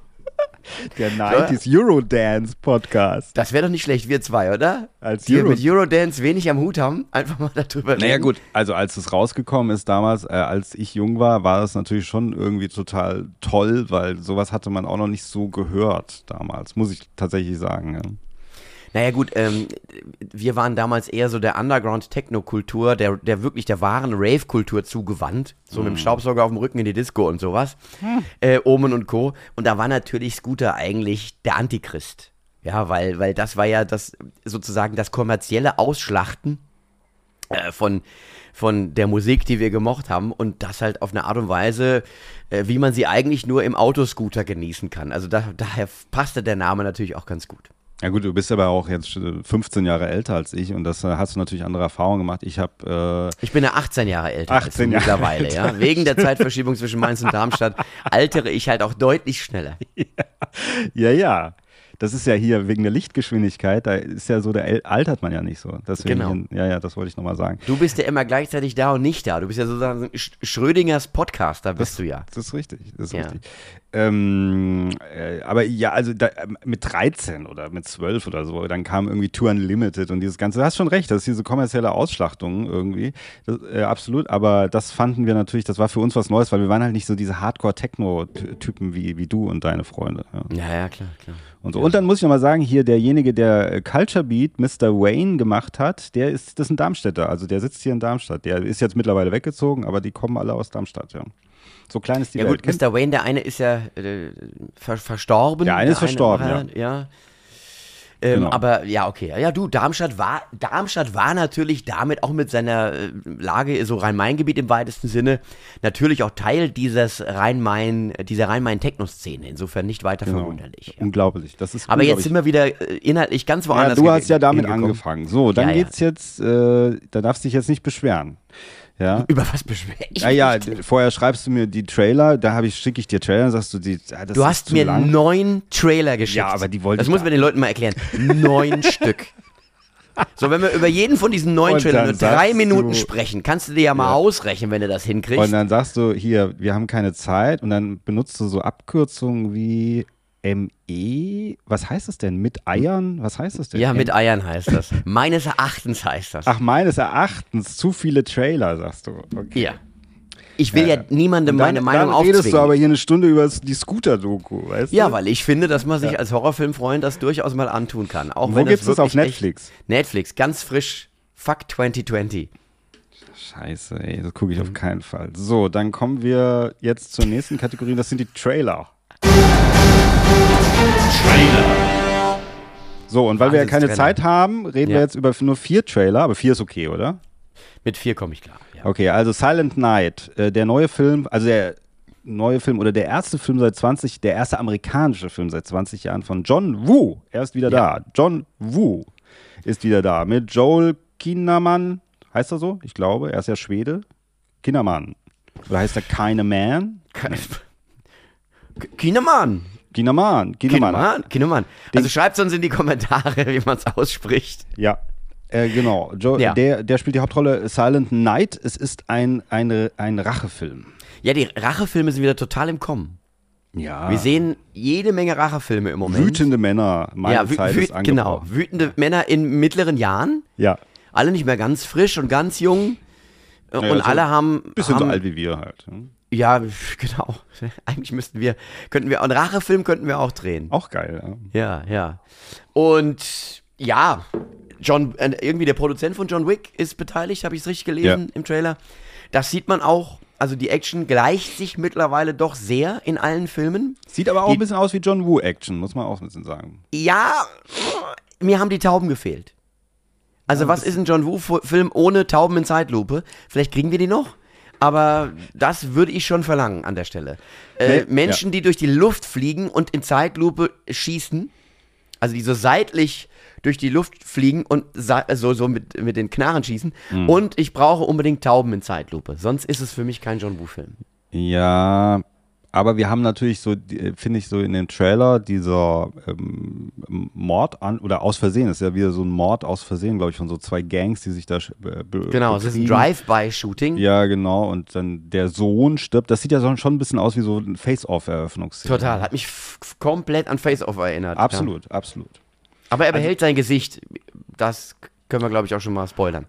Der 90s Eurodance-Podcast. Das wäre doch nicht schlecht, wir zwei, oder? Als Die Euro- mit Eurodance wenig am Hut haben, einfach mal darüber reden. Naja gut, also als es rausgekommen ist damals, äh, als ich jung war, war das natürlich schon irgendwie total toll, weil sowas hatte man auch noch nicht so gehört damals, muss ich tatsächlich sagen. Ja. Naja gut, ähm, wir waren damals eher so der Underground-Techno-Kultur, der, der wirklich der wahren Rave-Kultur zugewandt. So mit dem Staubsauger auf dem Rücken in die Disco und sowas. Äh, Omen und Co. Und da war natürlich Scooter eigentlich der Antichrist. Ja, weil, weil das war ja das sozusagen das kommerzielle Ausschlachten äh, von, von der Musik, die wir gemocht haben und das halt auf eine Art und Weise, äh, wie man sie eigentlich nur im Autoscooter genießen kann. Also da, daher passte der Name natürlich auch ganz gut. Ja gut, du bist aber auch jetzt äh, 15 Jahre älter als ich und das äh, hast du natürlich andere Erfahrungen gemacht. Ich habe Ich bin ja 18 Jahre älter als 18 du Jahre mittlerweile, älter. ja. Wegen der Zeitverschiebung zwischen Mainz und Darmstadt altere ich halt auch deutlich schneller. Ja, ja. Das ist ja hier wegen der Lichtgeschwindigkeit, da ist ja so, da altert man ja nicht so. Deswegen, Genau. ja, ja, das wollte ich nochmal sagen. Du bist ja immer gleichzeitig da und nicht da. Du bist ja sozusagen Sch- Schrödingers Podcaster, bist du ja. Das ist richtig, das ist Ja. richtig. Ähm, äh, aber ja, also da, ähm, mit 13 oder mit 12 oder so, dann kam irgendwie Tour Unlimited und dieses Ganze. Du hast schon recht, das ist diese kommerzielle Ausschlachtung irgendwie. Das, äh, absolut, aber das fanden wir natürlich, das war für uns was Neues, weil wir waren halt nicht so diese Hardcore-Techno-Typen wie, wie du und deine Freunde. Ja. Ja, ja, klar, klar. Und, so. und dann muss ich nochmal sagen, hier derjenige, der äh, Culture Beat Mr. Wayne gemacht hat, der ist, das ist ein Darmstädter. Also der sitzt hier in Darmstadt. Der ist jetzt mittlerweile weggezogen, aber die kommen alle aus Darmstadt, ja. So klein ist die Ja Welt. gut, Mr. Wayne, der eine ist ja äh, ver verstorben. Der eine ist verstorben, war, ja. Ähm, Genau. Aber ja, okay. Ja, du, Darmstadt war, Darmstadt war natürlich damit auch mit seiner äh, Lage, so Rhein-Main-Gebiet im weitesten Sinne, natürlich auch Teil dieses Rhein-Main, dieser Rhein-Main-Techno-Szene. Insofern nicht weiter Genau. verwunderlich. Ja. Unglaublich. Das ist Aber jetzt sind wir wieder äh, inhaltlich ganz ja, woanders. du ge- hast ja damit angefangen. So, dann Ja, ja. geht's jetzt, äh, da darfst du dich jetzt nicht beschweren. Ja. Über was beschwer ich Ja, ja, mich vorher schreibst du mir die Trailer, da habe ich, schicke ich dir Trailer, dann sagst du, die, ah, das Du hast mir lang. neun Trailer geschickt. Ja, aber die wollte Das muss man den Leuten mal erklären. Neun Stück. So, wenn wir über jeden von diesen neun Und Trailern nur drei Minuten du- sprechen, kannst du dir ja mal Ja. ausrechnen, wenn du das hinkriegst. Und dann sagst du, hier, wir haben keine Zeit und dann benutzt du so Abkürzungen wie ME. Was heißt das denn? Mit Eiern? Was heißt das denn? ja, mit Eiern heißt das. Meines Erachtens heißt das. Ach, meines Erachtens zu viele Trailer, sagst du. Okay. Ja. Ich will ja, ja. niemandem Und dann, meine Meinung dann redest du aber hier eine Stunde über die Scooter-Doku, weißt ja, du? weil ich finde, dass man sich als Horrorfilmfreund das durchaus mal antun kann. Auch Wo wenn gibt's das auf Netflix? Netflix, ganz frisch. Fuck 2020. Scheiße, ey, das gucke ich auf keinen Fall. So, dann kommen wir jetzt zur nächsten Kategorie, das sind die Trailer. Trailer. So, und weil wir ja keine. Zeit haben, reden wir Ja. jetzt über nur vier Trailer, aber vier ist okay, oder? Mit vier komme ich klar. Ja. Okay, also Silent Night, äh, der neue Film, also der neue Film oder der erste Film seit 20, der erste amerikanische Film seit 20 Jahren von John Woo. Er ist wieder da. John Woo ist wieder da mit Joel Kinnaman. Heißt er so? Ich glaube, er ist ja Schwede. Kinnaman. Oder heißt er Keine Man? Kinemann. Kinnaman. Kinnaman. Kinemann. Kinemann. Also schreibt uns in die Kommentare, wie man es ausspricht. Ja. Äh, genau, Joe, Ja. der, der spielt die Hauptrolle Silent Night. Es ist ein, eine, ein Rachefilm. Ja, die Rachefilme sind wieder total im Kommen. Ja. Wir sehen jede Menge Rachefilme im Moment. Wütende Männer, meine ja, Zeit ist genau, wütende Männer in mittleren Jahren, Ja, alle nicht mehr ganz frisch und ganz jung. Naja, und so alle haben, bisschen haben so alt wie wir halt. Ja, genau. Eigentlich müssten wir, könnten wir, einen Rachefilm könnten wir auch drehen. Auch geil. Ja. Ja, ja. Und ja, John, äh, irgendwie der Produzent von John Wick ist beteiligt, habe ich es richtig gelesen Ja. im Trailer. Das sieht man auch. Also die Action gleicht sich mittlerweile doch sehr in allen Filmen. Sieht aber auch Die- ein bisschen aus wie John Woo Action, muss man auch ein bisschen sagen. Ja, mir haben die Tauben gefehlt. Also was ist ein John Woo-Film ohne Tauben in Zeitlupe? Vielleicht kriegen wir die noch. Aber das würde ich schon verlangen an der Stelle. Äh, Nee, Menschen, die durch die Luft fliegen und in Zeitlupe schießen, also die so seitlich durch die Luft fliegen und so, so mit, mit den Knarren schießen. Mhm. Und ich brauche unbedingt Tauben in Zeitlupe. Sonst ist es für mich kein John Woo-Film. Ja, aber wir haben natürlich so, die- finde ich, so in dem Trailer dieser ähm, Mord an, oder aus Versehen, ist ja wieder so ein Mord aus Versehen, glaube ich, von so zwei Gangs, die sich da äh, Genau, es ist ein. Drive-by-Shooting. Ja, genau, und dann der Sohn stirbt. Das sieht ja schon ein bisschen aus wie so ein Face-Off-Eröffnungsszene. Total, hat mich komplett an Face-Off erinnert. Ja. Absolut, absolut. Aber Also er behält sein Gesicht. Das können wir, glaube ich, auch schon mal spoilern.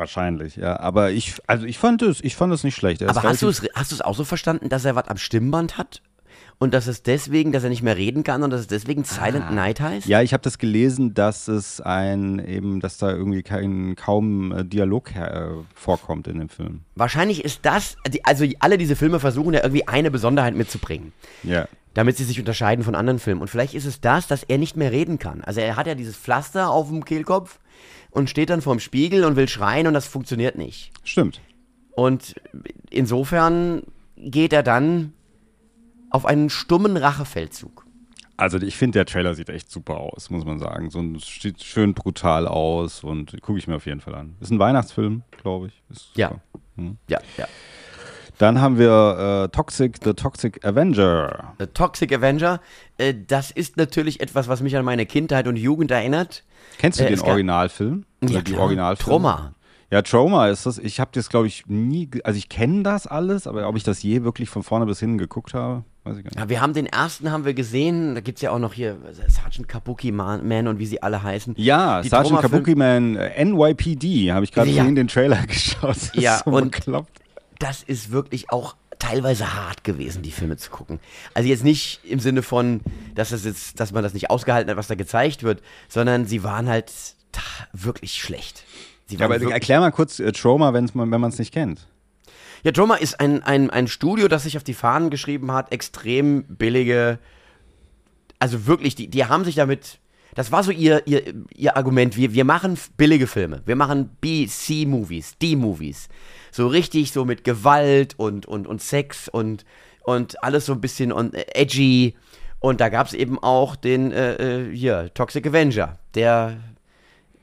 Wahrscheinlich, ja. Aber ich, also ich fand es, ich fand es nicht schlecht. Er Aber hast du es hast du es auch so verstanden, dass er was am Stimmband hat? Und dass es deswegen, dass er nicht mehr reden kann und dass es deswegen Silent Night heißt? Ah. Ja, ich habe das gelesen, dass es ein eben, dass da irgendwie kein kaum äh, Dialog äh, vorkommt in dem Film. Wahrscheinlich ist das, die- also alle diese Filme versuchen ja irgendwie eine Besonderheit mitzubringen. Ja. damit sie sich unterscheiden von anderen Filmen. Und vielleicht ist es das, dass er nicht mehr reden kann. Also er hat ja dieses Pflaster auf dem Kehlkopf und steht dann vorm Spiegel und will schreien und das funktioniert nicht. Stimmt. Und insofern geht er dann auf einen stummen Rachefeldzug. Also ich finde, der Trailer sieht echt super aus, muss man sagen. So ein sieht schön brutal aus und gucke ich mir auf jeden Fall an. Ist ein Weihnachtsfilm, glaube ich. Ja. super. Ja, ja. Dann haben wir äh, Toxic, The Toxic Avenger. The Toxic Avenger, äh, das ist natürlich etwas, was mich an meine Kindheit und Jugend erinnert. Kennst du Äh, den Originalfilm? Oder Ja, die klar. Originalfilme? Trauma. Ja, Trauma ist das. Ich habe das, glaube ich, nie, also ich kenne das alles, aber ob ich das je wirklich von vorne bis hinten geguckt habe, weiß ich gar nicht. Ja, wir haben den ersten haben wir gesehen, da gibt es ja auch noch hier äh, Sergeant Kabuki Man, Man und wie sie alle heißen. Ja, Die Sergeant Trauma-Film- Kabuki Man, äh, NYPD, habe ich gerade Ja. vorhin den Trailer geschaut. Das Ja, ist so und- bekloppt. das ist wirklich auch teilweise hart gewesen, die Filme zu gucken. Also jetzt nicht im Sinne von, dass es jetzt, dass man das nicht ausgehalten hat, was da gezeigt wird, sondern sie waren halt wirklich schlecht. Sie Ja, waren aber wirklich, erklär mal kurz äh, Trauma, wenn's wenn man es nicht kennt. ja, Droma ist ein, ein, ein Studio, das sich auf die Fahnen geschrieben hat, extrem billige, also wirklich, die, die haben sich damit, das war so ihr, ihr, ihr Argument, wir, wir machen billige Filme, wir machen B, C-Movies, D-Movies, so richtig so mit Gewalt und, und, und Sex und, und alles so ein bisschen on, äh, edgy und da gab es eben auch den, äh, äh, hier, Toxic Avenger, der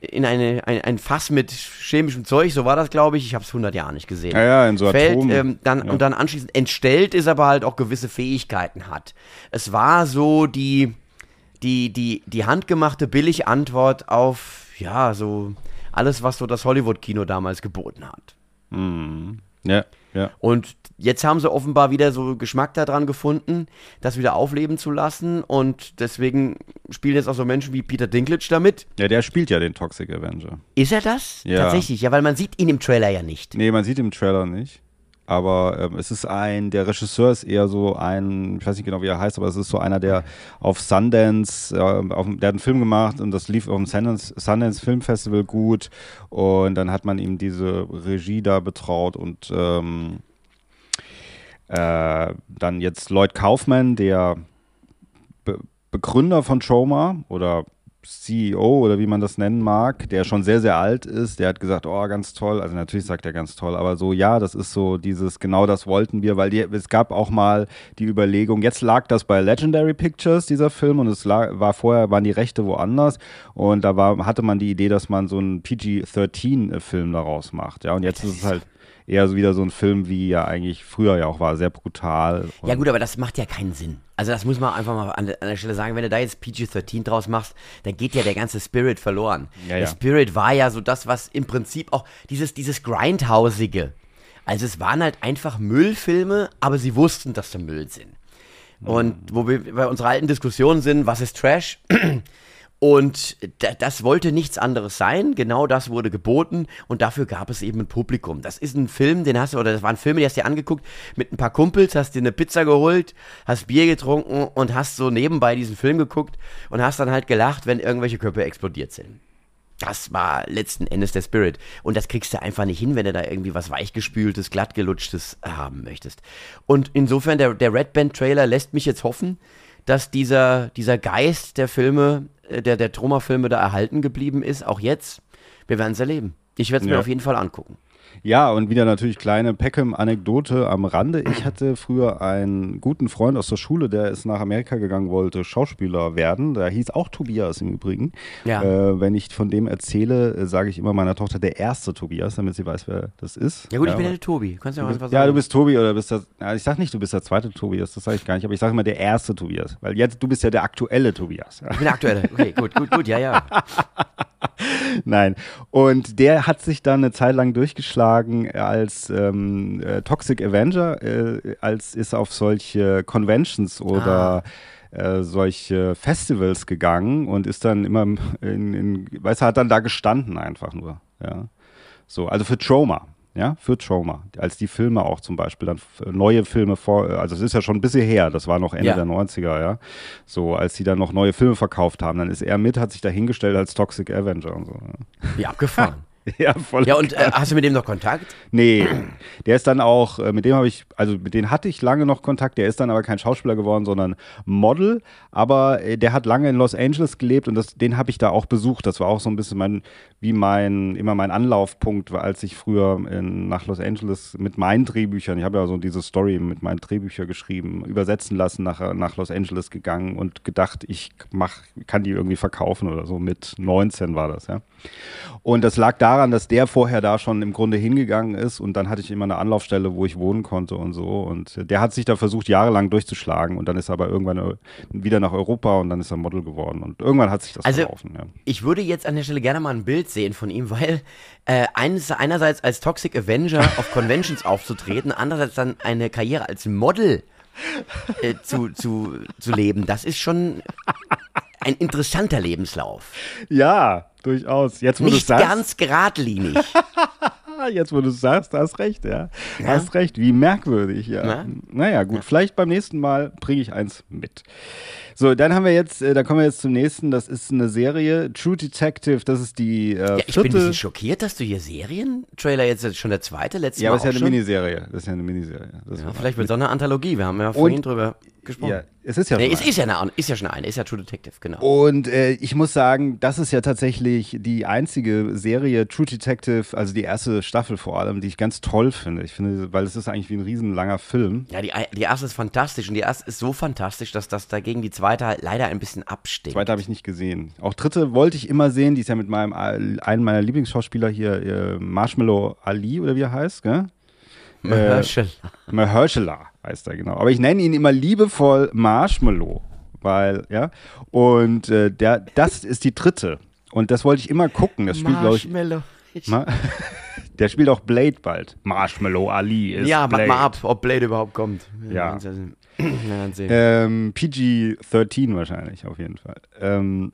in eine, ein, ein Fass mit chemischem Zeug, so war das, glaube ich. Ich habe es 100 Jahre nicht gesehen. Ja, ja, in so Fällt, Atom- ähm, dann, ja. Und dann anschließend entstellt ist, aber halt auch gewisse Fähigkeiten hat. Es war so die, die, die, die handgemachte billige Antwort auf, ja, so alles, was so das Hollywood-Kino damals geboten hat. Ja, ja. Und jetzt haben sie offenbar wieder so Geschmack daran gefunden, das wieder aufleben zu lassen. Und deswegen spielen jetzt auch so Menschen wie Peter Dinklage damit. Ja, der spielt ja den Toxic Avenger. Ist er das? Ja. Tatsächlich, ja, weil man sieht ihn im Trailer ja nicht. Nee, man sieht im Trailer nicht. Aber ähm, es ist ein, der Regisseur ist eher so ein, ich weiß nicht genau, wie er heißt, aber es ist so einer, der auf Sundance, äh, auf, der hat einen Film gemacht und das lief auf dem Sundance, Sundance Film Festival gut. Und dann hat man ihm diese Regie da betraut und ähm, äh, dann jetzt Lloyd Kaufman, der Be Begründer von Trauma oder CEO oder wie man das nennen mag, der schon sehr, sehr alt ist, der hat gesagt, oh, ganz toll, also natürlich sagt er ganz toll, aber so, ja, das ist so dieses, genau das wollten wir, weil die, es gab auch mal die Überlegung, jetzt lag das bei Legendary Pictures, dieser Film, und es lag, war vorher, waren die Rechte woanders. Und da war, hatte man die Idee, dass man so einen PG-13-Film daraus macht, ja, und jetzt ist es halt, eher so wieder so ein Film, wie ja eigentlich früher ja auch war, sehr brutal. Ja gut, aber das macht ja keinen Sinn. Also das muss man einfach mal an der, an der Stelle sagen. Wenn du da jetzt PG-13 draus machst, dann geht ja der ganze Spirit verloren. Ja, der ja. Spirit war ja so das, was im Prinzip auch dieses, dieses Grindhausige. Also es waren halt einfach Müllfilme, aber sie wussten, dass sie Müll sind. Und wo wir bei unserer alten Diskussion sind, was ist Trash? Und da, das wollte nichts anderes sein. Genau das wurde geboten und dafür gab es eben ein Publikum. Das ist ein Film, den hast du, oder das waren Filme, die hast du dir angeguckt mit ein paar Kumpels, hast dir eine Pizza geholt, hast Bier getrunken und hast so nebenbei diesen Film geguckt und hast dann halt gelacht, wenn irgendwelche Köpfe explodiert sind. Das war letzten Endes der Spirit. Und das kriegst du einfach nicht hin, wenn du da irgendwie was weichgespültes, glattgelutschtes haben möchtest. Und insofern, der, der Red Band Trailer lässt mich jetzt hoffen, dass dieser, dieser Geist der Filme, der, der Troma-Filme da erhalten geblieben ist, auch jetzt. Wir werden es erleben. Ich werde es mir Ja. auf jeden Fall angucken. Ja, und wieder natürlich kleine Peckham-Anekdote am Rande. Ich hatte früher einen guten Freund aus der Schule, der ist nach Amerika gegangen, wollte Schauspieler werden. Der hieß auch Tobias im Übrigen. Ja. Äh, wenn ich von dem erzähle, äh, sage ich immer meiner Tochter der erste Tobias, damit sie weiß, wer das ist. Ja gut, ich bin ja aber- der Tobi. Kannst du ja Du was bist, sagen? ja, du bist Tobi oder bist der, ja, ich sag nicht, du bist der zweite Tobias, das sage ich gar nicht, aber ich sage immer der erste Tobias, weil jetzt, du bist ja der aktuelle Tobias. Ich bin der Aktuelle. Okay, gut, gut, gut, ja, ja. Nein. Und der hat sich dann eine Zeit lang durchgeschlagen als ähm, äh, Toxic Avenger, äh, als ist auf solche Conventions oder äh, solche Festivals gegangen und ist dann immer in, in weißt du, hat dann da gestanden einfach nur. Ja. So, also für Trauma. Ja, für Trauma. Als die Filme auch zum Beispiel dann neue Filme vor, also es ist ja schon ein bisschen her, das war noch Ende Ja. der 90er, ja. So, als die dann noch neue Filme verkauft haben, dann ist er mit, hat sich da hingestellt als Toxic Avenger und so. Ja. Wie abgefahren. Ja, voll. Ja, und äh, hast du mit dem noch Kontakt? Nee, der ist dann auch, äh, mit dem habe ich, also mit dem hatte ich lange noch Kontakt, der ist dann aber kein Schauspieler geworden, sondern Model, aber äh, der hat lange in Los Angeles gelebt und das, den habe ich da auch besucht. Das war auch so ein bisschen mein, wie mein, immer mein Anlaufpunkt, war, als ich früher in, nach Los Angeles mit meinen Drehbüchern, ich habe ja so diese Story mit meinen Drehbüchern geschrieben, übersetzen lassen, nach, nach Los Angeles gegangen und gedacht, ich mach, kann die irgendwie verkaufen oder so. Mit 19 war das, ja. Und das lag daran, dass der vorher da schon im Grunde hingegangen ist und dann hatte ich immer eine Anlaufstelle, wo ich wohnen konnte und so. Und der hat sich da versucht, jahrelang durchzuschlagen und dann ist er aber irgendwann äh, wieder nach Europa und dann ist er Model geworden. Und irgendwann hat sich das Also- verlaufen, ja. Ich würde jetzt an der Stelle gerne mal ein Bild sehen von ihm, weil äh, eines, einerseits als Toxic Avenger auf Conventions aufzutreten, andererseits dann eine Karriere als Model äh, zu, zu, zu leben, das ist schon ein interessanter Lebenslauf. Ja, durchaus. Jetzt, wo du Nicht sagst, ganz geradlinig. Jetzt, wo du sagst, hast recht, ja. Hast recht, wie merkwürdig, ja. Na? Naja, gut, vielleicht beim nächsten Mal bringe ich eins mit. So, dann haben wir jetzt, äh, da kommen wir jetzt zum nächsten, das ist eine Serie, True Detective, das ist die äh, Ja, ich bin ein vierte. bisschen schockiert, dass du hier Serientrailer jetzt schon der zweite, letztes ja, Mal aber es ist ja eine. Miniserie. Das ist ja eine Miniserie. Das Ja, vielleicht wird es auch eine Anthologie, wir haben ja vorhin drüber gesprochen. ja, es ist ja nee, schon es ist ja, eine, ist ja schon eine, ist ja True Detective, genau. Und äh, ich muss sagen, das ist ja tatsächlich die einzige Serie True Detective, also die erste Staffel vor allem, die ich ganz toll finde. Ich finde, weil es ist eigentlich wie ein riesenlanger Film. Ja, die, die erste ist fantastisch und die erste ist so fantastisch, dass das dagegen die zweite halt leider ein bisschen abstinkt. Zweite habe ich nicht gesehen. Auch dritte wollte ich immer sehen. Die ist ja mit meinem einem meiner Lieblingsschauspieler hier, äh, Marshmallow Ali oder wie er heißt, gell? Mahershala. Mahershala heißt er genau. Aber ich nenne ihn immer liebevoll Marshmallow, weil ja. Und äh, der, das ist die dritte. Und das wollte ich immer gucken. Das spielt glaube ich. Marshmallow. Ma der spielt auch Blade bald. Marshmallow Ali ist Ja, Blade. warte mal ab, ob Blade überhaupt kommt. Ja. Wir Ähm, PG-13 wahrscheinlich, auf jeden Fall. Ähm,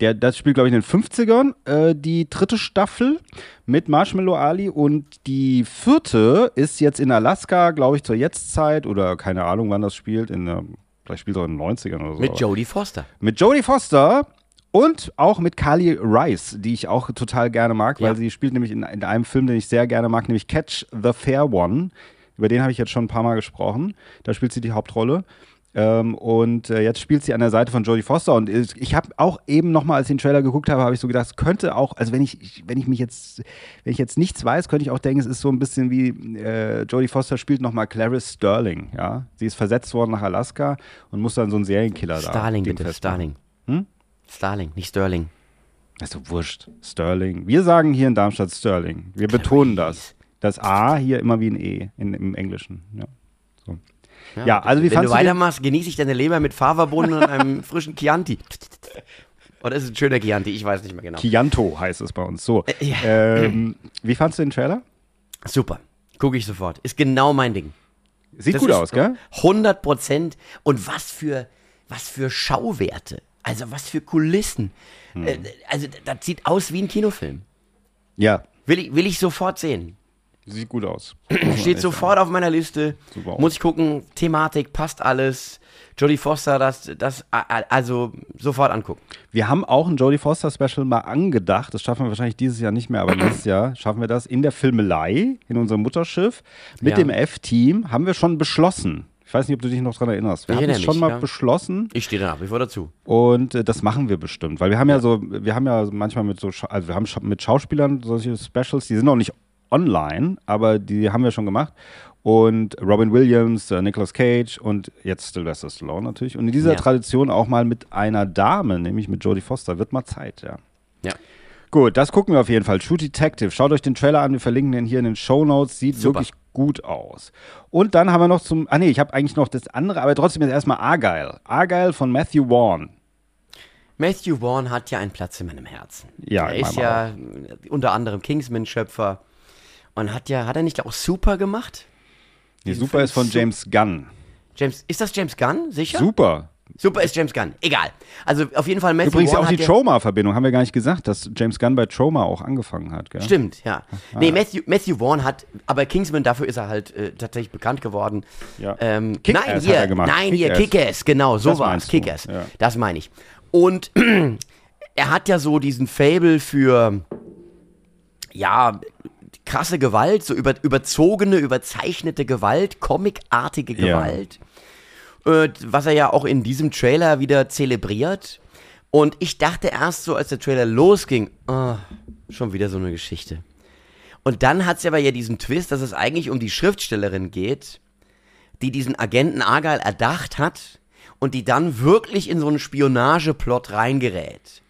der, das spielt, glaube ich, in den 50ern, äh, die dritte Staffel mit Marshmallow Ali und die vierte ist jetzt in Alaska, glaube ich, zur Jetztzeit oder keine Ahnung, wann das spielt. In der, vielleicht spielt es auch in den 90ern oder so. Mit Jodie Foster. Mit Jodie Foster und auch mit Carly Rice, die ich auch total gerne mag, weil Ja. sie spielt nämlich in, in einem Film, den ich sehr gerne mag, nämlich Catch the Fair One. Über den habe ich jetzt schon ein paar Mal gesprochen. Da spielt sie die Hauptrolle. Ähm, und äh, jetzt spielt sie an der Seite von Jodie Foster. Und ich, habe auch eben nochmal, als ich den Trailer geguckt habe, habe ich so gedacht, es könnte auch, also wenn ich, wenn ich mich jetzt, wenn ich jetzt nichts weiß, könnte ich auch denken, es ist so ein bisschen wie äh, Jodie Foster spielt nochmal Clarice Sterling. Ja, sie ist versetzt worden nach Alaska und muss dann so einen Serienkiller da. Starling, bitte. Starling. Starling, nicht Sterling. Das ist doch wurscht. Sterling. Wir sagen hier in Darmstadt Sterling. Wir betonen das. Das A hier immer wie ein E in, im Englischen. Ja, so. ja also wie Wenn du weitermachst, genieße ich deine Leber mit Fahrverbonden und einem frischen Chianti. Oder ist es ein schöner Chianti? Ich weiß nicht mehr genau. Chianto heißt es bei uns. So. ja. Ähm, wie fandst du den Trailer? Super. Gucke ich sofort. Ist genau mein Ding. Sieht Das gut aus, gell? 100 Prozent. Und was für, was für Schauwerte. Also was für Kulissen. Hm. Äh, also das sieht aus wie ein Kinofilm. Ja, Will ich, will ich sofort sehen. Sieht gut aus. Steht sofort auf meiner Liste. Super. Muss ich gucken. Thematik, passt alles. Jodie Foster, das, das, also sofort angucken. Wir haben auch ein Jodie Foster Special mal angedacht. Das schaffen wir wahrscheinlich dieses Jahr nicht mehr, aber nächstes Jahr schaffen wir das. In der Filmelei, in unserem Mutterschiff, mit Ja. dem F-Team, haben wir schon beschlossen. Ich weiß nicht, ob du dich noch daran erinnerst. Wir Ich haben es schon mich, mal ja. beschlossen Ich stehe da wie vor dazu. und äh, das machen wir bestimmt, weil wir haben ja so, wir haben ja manchmal mit so, also wir haben mit Schauspielern solche Specials, die sind noch nicht online, aber die haben wir schon gemacht. Und Robin Williams, äh, Nicolas Cage und jetzt Sylvester Stallone natürlich. Und in dieser Ja. Tradition auch mal mit einer Dame, nämlich mit Jodie Foster, wird mal Zeit, ja. Ja. Gut, das gucken wir auf jeden Fall. True Detective. Schaut euch den Trailer an, wir verlinken den hier in den Show Notes. Sieht Super. wirklich gut aus. Und dann haben wir noch zum. Ah, nee, ich habe eigentlich noch das andere, aber trotzdem jetzt erstmal Argyle. Argyle von Matthew Vaughn. Matthew Vaughn hat ja einen Platz in meinem Herzen. Ja, er ist ja äh, unter anderem Kingsman-Schöpfer und hat ja, hat er nicht auch Super gemacht? Die Diesen Super Film ist von James Gunn. James, ist das James Gunn? Sicher? Super. Super ist James Gunn. Egal. Also auf jeden Fall Matthew Übrigens Vaughn auch die Troma-Verbindung. Haben wir gar nicht gesagt, dass James Gunn bei Troma auch angefangen hat. Gell? Stimmt, ja. Ah. Nee, Matthew, Matthew Vaughn hat, aber Kingsman, dafür ist er halt äh, tatsächlich bekannt geworden. Ja. Ähm, Kick-Ass nein, hat hier, er gemacht. nein, hier, Kick-Ass. Genau, so war es, Kick-Ass. ja. Das meine ich. Und er hat ja so diesen Fable für, ja, krasse Gewalt, so über, überzogene, überzeichnete Gewalt, comicartige Ja. Gewalt, äh, was er ja auch in diesem Trailer wieder zelebriert. Und ich dachte erst so, als der Trailer losging, ah, schon wieder so eine Geschichte. Und dann hat es aber ja diesen Twist, dass es eigentlich um die Schriftstellerin geht, die diesen Agenten Argyle erdacht hat und die dann wirklich in so einen Spionageplot reingerät.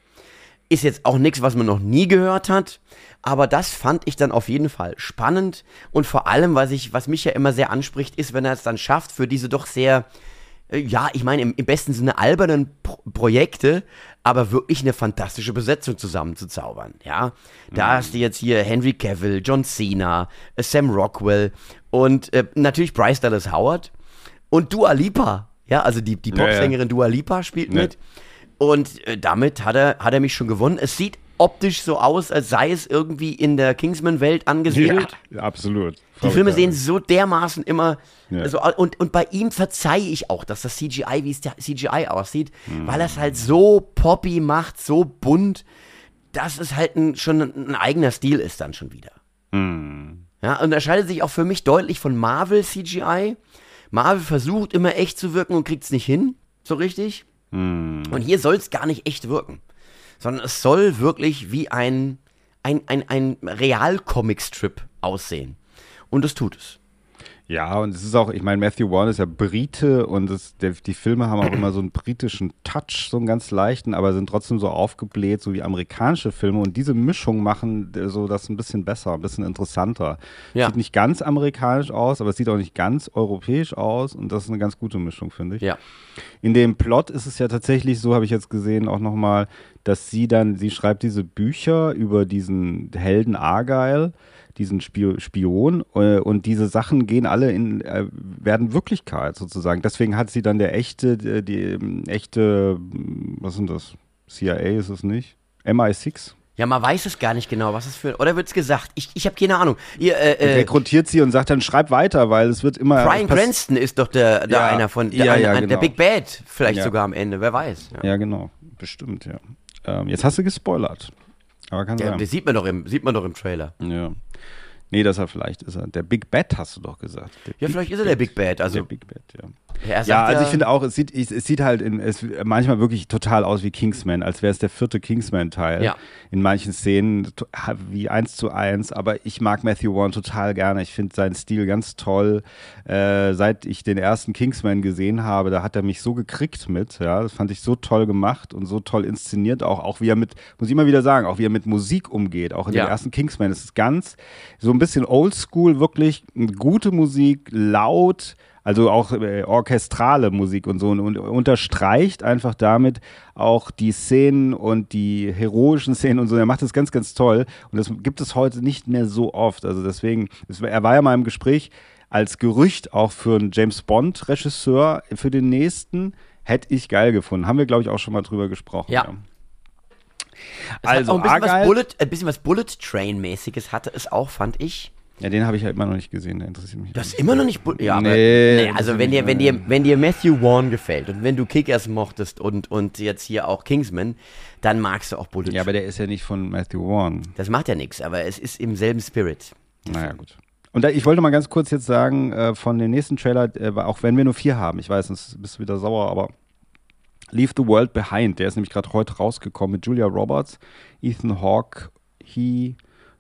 Ist jetzt auch nichts, was man noch nie gehört hat, aber das fand ich dann auf jeden Fall spannend und vor allem, was ich, was mich ja immer sehr anspricht, ist, wenn er es dann schafft, für diese doch sehr, äh, ja, ich meine im, im besten Sinne albernen Pro Projekte, aber wirklich eine fantastische Besetzung zusammenzuzaubern, ja. Da hast du jetzt hier Henry Cavill, John Cena, äh, Sam Rockwell und äh, natürlich Bryce Dallas Howard und Dua Lipa, ja, also die, die Ja, ja. Popsängerin Dua Lipa spielt Ja. mit. Und äh, damit hat er, hat er mich schon gewonnen. Es sieht optisch so aus, als sei es irgendwie in der Kingsman-Welt angesiedelt. Ja, absolut. Die Filme sehen so dermaßen immer. Ja. So, und, und bei ihm verzeihe ich auch, dass das CGI, wie es der CGI aussieht, Mhm. weil er es halt so poppy macht, so bunt, dass es halt ein, schon ein, eigener Stil ist dann schon wieder. Mhm. Ja, und unterscheidet sich auch für mich deutlich von Marvel CGI. Marvel versucht immer echt zu wirken und kriegt es nicht hin, so richtig. Mhm. Und hier soll es gar nicht echt wirken, sondern es soll wirklich wie ein, ein, ein, ein Real-Comic-Strip aussehen. Und es tut es. Ja, und es ist auch, ich meine, Matthew Vaughn ist ja Brite und es, der, die Filme haben auch immer so einen britischen Touch, so einen ganz leichten, aber sind trotzdem so aufgebläht, so wie amerikanische Filme. Und diese Mischung machen äh, so das ein bisschen besser, ein bisschen interessanter. Ja. Sieht nicht ganz amerikanisch aus, aber es sieht auch nicht ganz europäisch aus und das ist eine ganz gute Mischung, finde ich. Ja. In dem Plot ist es ja tatsächlich so, habe ich jetzt gesehen, auch nochmal, dass sie dann, sie schreibt diese Bücher über diesen Helden Argyle, diesen Spio Spion, äh, und diese Sachen gehen alle in, äh, werden Wirklichkeit sozusagen. Deswegen hat sie dann der echte, die, die ähm, echte, ähm, was sind das? CIA ist es nicht? MI6? Ja, man weiß es gar nicht genau, was es für. Oder wird es gesagt? Ich, ich habe keine Ahnung. Ihr, äh, äh, rekrutiert sie und sagt dann, schreib weiter, weil es wird immer. Brian Cranston ist doch der, der Ja, einer von. Der, ja, ja, der genau. Big Bad, vielleicht Ja. sogar am Ende, wer weiß. Ja. Ja, genau. Bestimmt, ja. Ähm, jetzt hast du gespoilert. Aber kann Ja, sein. das sieht man, doch im, sieht man doch im Trailer. Ja. Nee, dass er vielleicht ist er. Der Big Bad hast du doch gesagt. Der Ja, Big vielleicht ist er der Big Bad. Also, der Big Bad, ja. Ja, also ich finde auch, es sieht, es, sieht halt in, es, manchmal wirklich total aus wie Kingsman, als wäre es der vierte Kingsman-Teil. Ja. In manchen Szenen wie eins zu eins, aber ich mag Matthew Vaughn total gerne. Ich finde seinen Stil ganz toll. Äh, seit ich den ersten Kingsman gesehen habe, da hat er mich so gekriegt mit. Ja, das fand ich so toll gemacht und so toll inszeniert auch. Auch wie er mit, muss ich immer wieder sagen, auch wie er mit Musik umgeht. Auch in Ja. dem ersten Kingsman. Es ist ganz, so bisschen oldschool, wirklich gute Musik, laut, also auch äh, orchestrale Musik und so und, und unterstreicht einfach damit auch die Szenen und die heroischen Szenen und so. Er macht das ganz, ganz toll und das gibt es heute nicht mehr so oft. Also deswegen, es, er war ja mal im Gespräch als Gerücht auch für einen James Bond Regisseur für den nächsten. Hätte ich geil gefunden. Haben wir, glaube ich, auch schon mal drüber gesprochen. Ja. Es Also, ein bisschen, was Argyle- Bullet, ein bisschen was Bullet Train-mäßiges hatte es auch, fand ich. Ja, den habe ich halt immer noch nicht gesehen, der interessiert mich. Hast nicht. immer noch nicht. Bu ja, aber, Nee, nee, also das wenn ist dir, wenn dir, wenn dir Matthew Vaughn gefällt und wenn du Kickers mochtest und, und jetzt hier auch Kingsman, dann magst du auch Bullet Ja, aber Train. der ist ja nicht von Matthew Vaughn. Das macht ja nichts, aber es ist im selben Spirit. Naja, gut. Und da, ich wollte mal ganz kurz jetzt sagen, äh, von dem nächsten Trailer, äh, auch wenn wir nur vier haben, ich weiß, sonst bist du wieder sauer, aber Leave the World Behind, der ist nämlich gerade heute rausgekommen mit Julia Roberts, Ethan Hawke, he,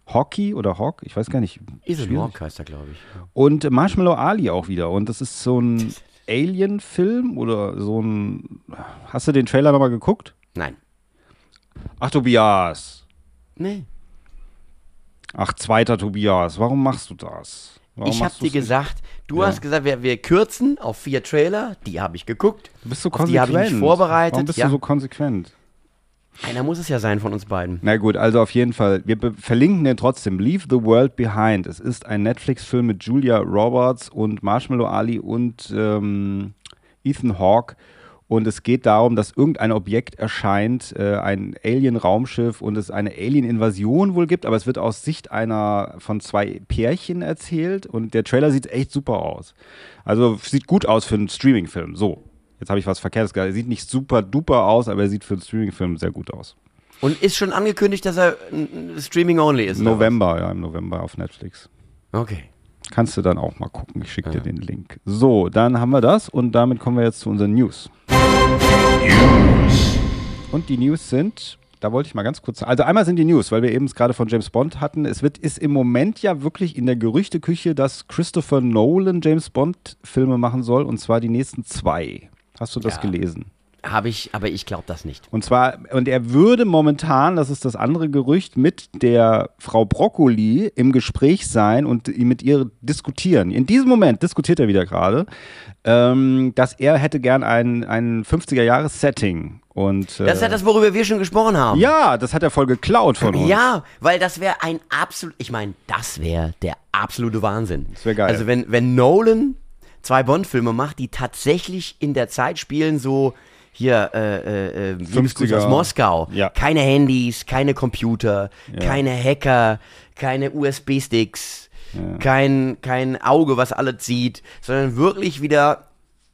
Hockey oder Hawk, ich weiß gar nicht. Ethan. Hawke heißt er, glaube ich. Und Marshmallow Ali auch wieder. Und das ist so ein Alien-Film oder so ein. Hast du den Trailer nochmal geguckt? Nein. Ach, Tobias. Nee. Ach, zweiter Tobias. Warum machst du das? Warum ich habe dir gesagt, du Ja. hast gesagt, wir, wir kürzen auf vier Trailer. Die habe ich geguckt. Du bist so Auf die habe konsequent. ich mich vorbereitet. Warum bist ja. du so konsequent? Einer muss es ja sein von uns beiden. Na gut, also auf jeden Fall. Wir verlinken den trotzdem. Leave the World Behind. Es ist ein Netflix-Film mit Julia Roberts und Marshmallow Ali und ähm, Ethan Hawke. Und es geht darum, dass irgendein Objekt erscheint, äh, ein Alien-Raumschiff und es eine Alien-Invasion wohl gibt, aber es wird aus Sicht einer von zwei Pärchen erzählt und der Trailer sieht echt super aus. Also sieht gut aus für einen Streaming-Film. So, jetzt habe ich was Verkehrtes gesagt. Er sieht nicht super duper aus, aber er sieht für einen Streaming-Film sehr gut aus. Und ist schon angekündigt, dass er Streaming-only ist. November, ja, im November auf Netflix. Okay. Kannst du dann auch mal gucken. Ich schicke dir den Link. So, dann haben wir das und damit kommen wir jetzt zu unseren News. Und die News sind, da wollte ich mal ganz kurz, also einmal sind die News, weil wir eben es gerade von James Bond hatten. Es wird, ist im Moment ja wirklich in der Gerüchteküche, dass Christopher Nolan James Bond Filme machen soll und zwar die nächsten zwei. Hast du das Ja. gelesen? Habe ich, aber ich glaube das nicht. Und zwar, und er würde momentan, das ist das andere Gerücht, mit der Frau Broccoli im Gespräch sein und mit ihr diskutieren. In diesem Moment diskutiert er wieder gerade, ähm, dass er hätte gern ein, ein 50er-Jahres-Setting. Und, äh, Das ist ja das, worüber wir schon gesprochen haben. ja, das hat er voll geklaut von uns. Ja, weil das wäre ein absolut, ich meine, das wäre der absolute Wahnsinn. Das wär geil. Also wenn, wenn Nolan zwei Bond-Filme macht, die tatsächlich in der Zeit spielen, so hier, äh, äh, äh, Liebesgrüße 50er. aus Moskau. Ja. Keine Handys, keine Computer, Ja. keine Hacker, keine USB-Sticks, kein, kein Auge, was alles sieht, sondern wirklich wieder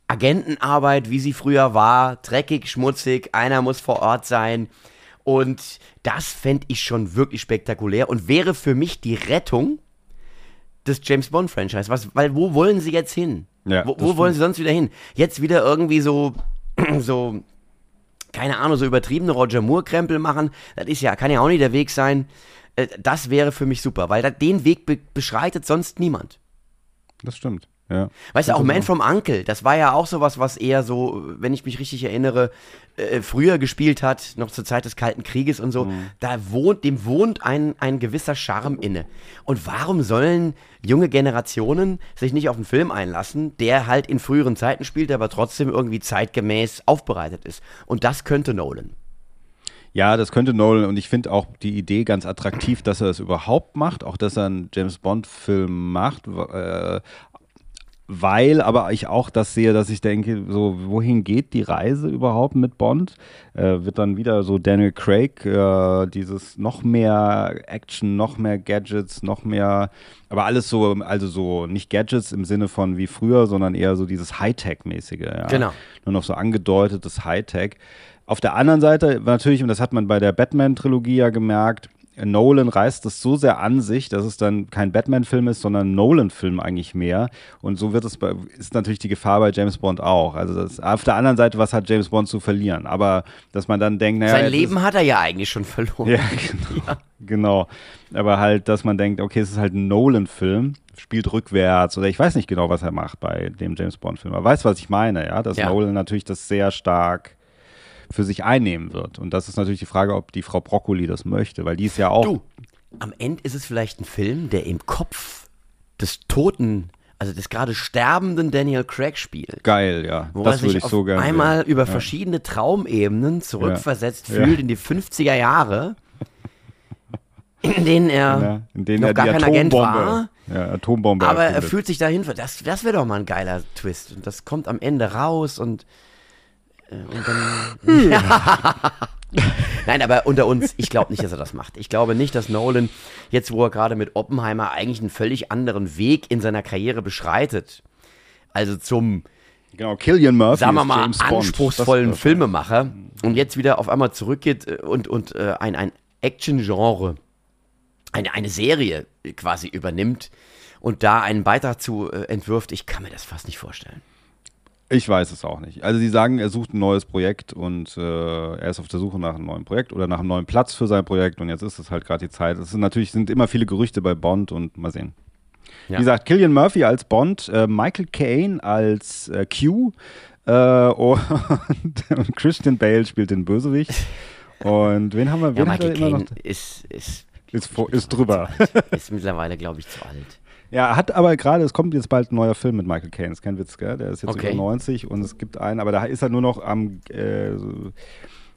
Agentenarbeit, wie sie früher war, dreckig, schmutzig, einer muss vor Ort sein. Und das fände ich schon wirklich spektakulär und wäre für mich die Rettung des James Bond Franchise. Was, weil wo wollen sie jetzt hin? Ja, wo wo wollen sie sonst wieder hin? Jetzt wieder irgendwie so, so, keine Ahnung, so übertriebene Roger Moore-Krempel machen. Das ist ja, kann ja auch nicht der Weg sein. Äh, Das wäre für mich super, weil den Weg be beschreitet sonst niemand. Das stimmt. Ja. Weißt du, auch Das Man from Uncle, das war ja auch sowas, was eher so, wenn ich mich richtig erinnere, äh, früher gespielt hat, noch zur Zeit des Kalten Krieges und so. Mhm. Da wohnt, dem wohnt ein, ein gewisser Charme inne. Und warum sollen junge Generationen sich nicht auf einen Film einlassen, der halt in früheren Zeiten spielt, aber trotzdem irgendwie zeitgemäß aufbereitet ist? Und das könnte Nolan. Ja, das könnte Nolan und ich finde auch die Idee ganz attraktiv, dass er es überhaupt macht, auch dass er einen James Bond-Film macht, äh, weil aber ich auch das sehe, dass ich denke, so wohin geht die Reise überhaupt mit Bond? Äh, wird dann wieder so Daniel Craig, äh, dieses noch mehr Action, noch mehr Gadgets, noch mehr, aber alles so, also so nicht Gadgets im Sinne von wie früher, sondern eher so dieses Hightech-mäßige. Ja? Genau. Nur noch so angedeutetes Hightech. Auf der anderen Seite natürlich, und das hat man bei der Batman-Trilogie ja gemerkt, Nolan reißt es so sehr an sich, dass es dann kein Batman-Film ist, sondern ein Nolan-Film eigentlich mehr. Und so wird es bei, ist natürlich die Gefahr bei James Bond auch. Also das, auf der anderen Seite, was hat James Bond zu verlieren? Aber dass man dann denkt, naja, Sein Leben ist, hat er ja eigentlich schon verloren. ja, genau, genau. Aber halt, dass man denkt, okay, es ist halt ein Nolan-Film, spielt rückwärts oder ich weiß nicht genau, was er macht bei dem James Bond-Film. Aber weißt, was ich meine, ja? Dass Ja. Nolan natürlich das sehr stark für sich einnehmen wird. Und das ist natürlich die Frage, ob die Frau Broccoli das möchte, weil die ist ja auch. Du, am Ende ist es vielleicht ein Film, der im Kopf des Toten, also des gerade sterbenden Daniel Craig spielt. Geil, ja. Wo er das würde ich so gerne einmal sehen. über verschiedene Traumebenen zurückversetzt Ja. fühlt Ja. in die 50er Jahre, in denen er Ja, in denen noch er gar kein Agent war. Ja, Atombombe Aber er erfindet. fühlt sich dahin, das, das wäre doch mal ein geiler Twist. Und das kommt am Ende raus und, und dann. Nein, aber unter uns, ich glaube nicht, dass er das macht. Ich glaube nicht, dass Nolan, jetzt wo er gerade mit Oppenheimer eigentlich einen völlig anderen Weg in seiner Karriere beschreitet, also zum, Genau, Killian Murphy sagen wir mal, James anspruchsvollen Das- Filmemacher und jetzt wieder auf einmal zurückgeht äh, und, und äh, ein, ein Action-Genre, eine, eine Serie quasi übernimmt und da einen Beitrag zu äh, entwirft, ich kann mir das fast nicht vorstellen. Ich weiß es auch nicht. Also sie sagen, er sucht ein neues Projekt und äh, er ist auf der Suche nach einem neuen Projekt oder nach einem neuen Platz für sein Projekt und jetzt ist es halt gerade die Zeit. Es sind natürlich sind immer viele Gerüchte bei Bond und mal sehen. Ja. Wie gesagt, Killian Murphy als Bond, äh, Michael Caine als äh, Q äh, und, und Christian Bale spielt den Bösewicht. Und wen haben wir? Ja, Wen er Michael? Caine ist, ist, Ist, vor- ist drüber. ist mittlerweile, glaube ich, zu alt. Ja, er hat aber gerade, es kommt jetzt bald ein neuer Film mit Michael Caine, ist kein Witz, gell? Der ist jetzt Okay. über 90 und es gibt einen, aber da ist er nur noch am, äh, so,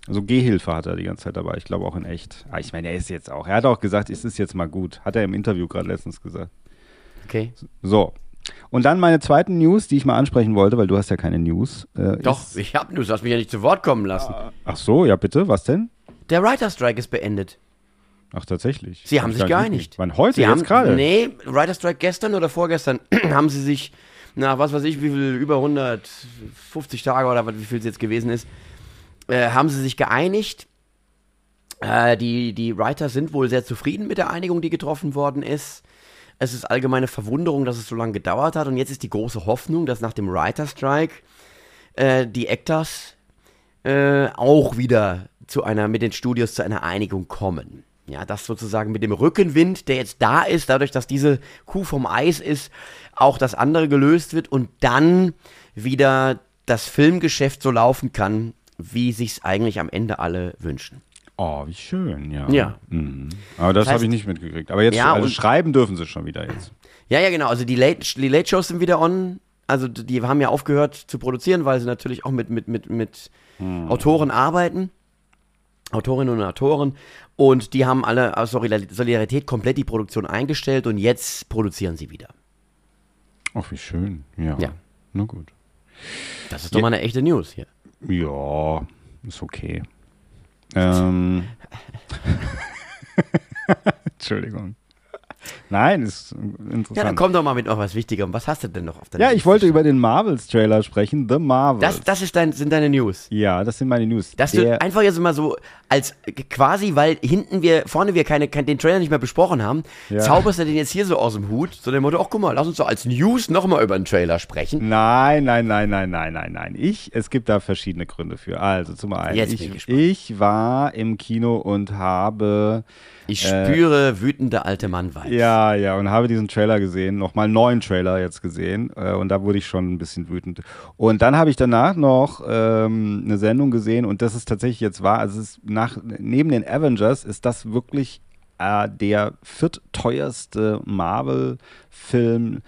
so Gehhilfe hat er die ganze Zeit dabei, ich glaube auch in echt. Ah, ich meine, er ist jetzt auch, er hat auch gesagt, es ist jetzt mal gut, hat er im Interview gerade letztens gesagt. Okay. So. Und dann meine zweiten News, die ich mal ansprechen wollte, weil du hast ja keine News. Äh, Doch, ich hab nur, du hast mich ja nicht zu Wort kommen lassen. ach so, ja bitte, was denn? Der Writer Strike ist beendet. Ach, tatsächlich. Sie haben Hab ich sich geeinigt. Wann heute? Sie jetzt haben, gerade? Nee, Writer Strike gestern oder vorgestern haben sie sich, na, was weiß ich, wie viel, über 150 Tage oder was- wie viel es jetzt gewesen ist, äh, haben sie sich geeinigt. Äh, die, die Writer sind wohl sehr zufrieden mit der Einigung, die getroffen worden ist. Es ist allgemeine Verwunderung, dass es so lange gedauert hat. Und jetzt ist die große Hoffnung, dass nach dem Writer Strike äh, die Actors äh, auch wieder zu einer, mit den Studios zu einer Einigung kommen. Ja, das sozusagen mit dem Rückenwind, der jetzt da ist, dadurch, dass diese Kuh vom Eis ist, auch das andere gelöst wird und dann wieder das Filmgeschäft so laufen kann, wie sich's eigentlich am Ende alle wünschen. Oh, wie schön, ja. Ja. Mhm. Aber das Das heißt- habe ich nicht mitgekriegt. Aber jetzt, Ja, also schreiben dürfen sie schon wieder jetzt. Ja, ja, genau. Also die Late, die Late Shows sind wieder on. Also die haben ja aufgehört zu produzieren, weil sie natürlich auch mit, mit, mit, mit Autoren arbeiten. Autorinnen und Autoren. Und die haben alle aus Solidar- Solidarität komplett die Produktion eingestellt und jetzt produzieren sie wieder. Ach, wie schön. Ja. Ja. Na gut. Das ist doch mal eine echte News hier. Ja, ist okay. Ähm. Entschuldigung. Nein, ist interessant. Ja, dann komm doch mal mit noch was Wichtigem. Was hast du denn noch auf deiner Ja, ich wollte über den Marvels-Trailer sprechen. The Marvels. Das, das ist dein, sind deine News. ja, das sind meine News. Dass Der- du einfach jetzt mal so als quasi, weil hinten wir, vorne wir keine, kein, den Trailer nicht mehr besprochen haben, Ja. zauberst du den jetzt hier so aus dem Hut, so dem Motto, ach guck mal, lass uns doch als News nochmal über den Trailer sprechen. Nein, nein, nein, nein, nein, nein, nein. Ich, es gibt da verschiedene Gründe für. Also zum einen, Jetzt ich ich, ich war im Kino und habe Ich spüre wütende alte Mann-Vibes. Äh, Ja, ja, und habe diesen Trailer gesehen, nochmal einen neuen Trailer jetzt gesehen. Äh, und da wurde ich schon ein bisschen wütend. Und dann habe ich danach noch ähm, eine Sendung gesehen und das ist tatsächlich jetzt wahr. Also es ist nach, neben den Avengers ist das wirklich äh, der viertteuerste Marvel-Film,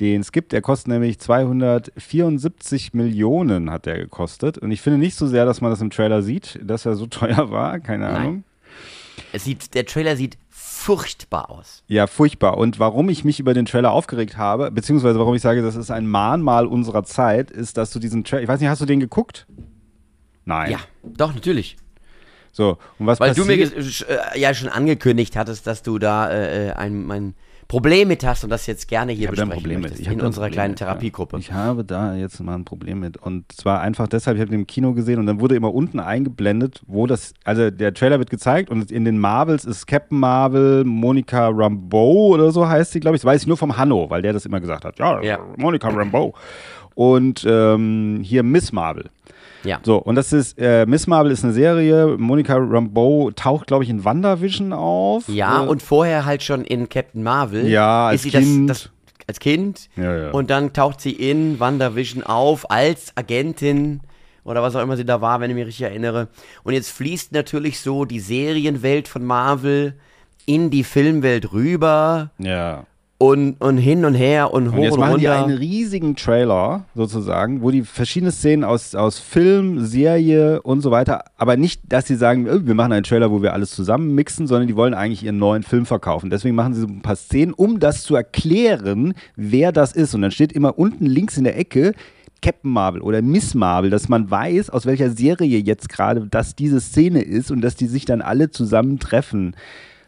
den es gibt. Der kostet nämlich 274 Millionen, hat der gekostet. Und ich finde nicht so sehr, dass man das im Trailer sieht, dass er so teuer war. Keine Nein. Ahnung. Es sieht, der Trailer sieht furchtbar aus. Ja, furchtbar. Und warum ich mich über den Trailer aufgeregt habe, beziehungsweise warum ich sage, das ist ein Mahnmal unserer Zeit, ist, dass du diesen Trailer, ich weiß nicht, hast du den geguckt? Nein. Ja, doch, natürlich. So, und was Weil du mir passiert? ges- äh, ja schon angekündigt hattest, dass du da äh, ein, ein Problem mit hast und das jetzt gerne hier besprechen Problem mit. möchtest, habe in unserer Problem kleinen mit, ja. Therapiegruppe. Ich habe da jetzt mal ein Problem mit. Und zwar einfach deshalb, ich habe den im Kino gesehen und dann wurde immer unten eingeblendet, wo das, also der Trailer wird gezeigt und in den Marvels ist Captain Marvel, Monica Rambeau oder so heißt sie, glaube ich. Das weiß ich nur vom Hanno, weil der das immer gesagt hat. Ja, Ja. Monica Rambeau. Und ähm, hier Miss Marvel. Ja. So, und das ist, äh, Miss Marvel ist eine Serie. Monica Rambeau taucht, glaube ich, in WandaVision auf. Ja, Äh, und vorher halt schon in Captain Marvel. Ja, als ist sie Kind. Das, das, als Kind. Ja, ja. Und dann taucht sie in WandaVision auf als Agentin oder was auch immer sie da war, wenn ich mich richtig erinnere. Und jetzt fließt natürlich so die Serienwelt von Marvel in die Filmwelt rüber Ja. Und, und hin und her und hoch Und jetzt und, machen die runter. einen riesigen Trailer sozusagen, wo die verschiedene Szenen aus, aus Film, Serie und so weiter, aber nicht, dass sie sagen, äh, wir machen einen Trailer, wo wir alles zusammen mixen, sondern die wollen eigentlich ihren neuen Film verkaufen. Deswegen machen sie so ein paar Szenen, um das zu erklären, wer das ist. Und dann steht immer unten links in der Ecke Captain Marvel oder Miss Marvel, dass man weiß, aus welcher Serie jetzt gerade das diese Szene ist und dass die sich dann alle zusammentreffen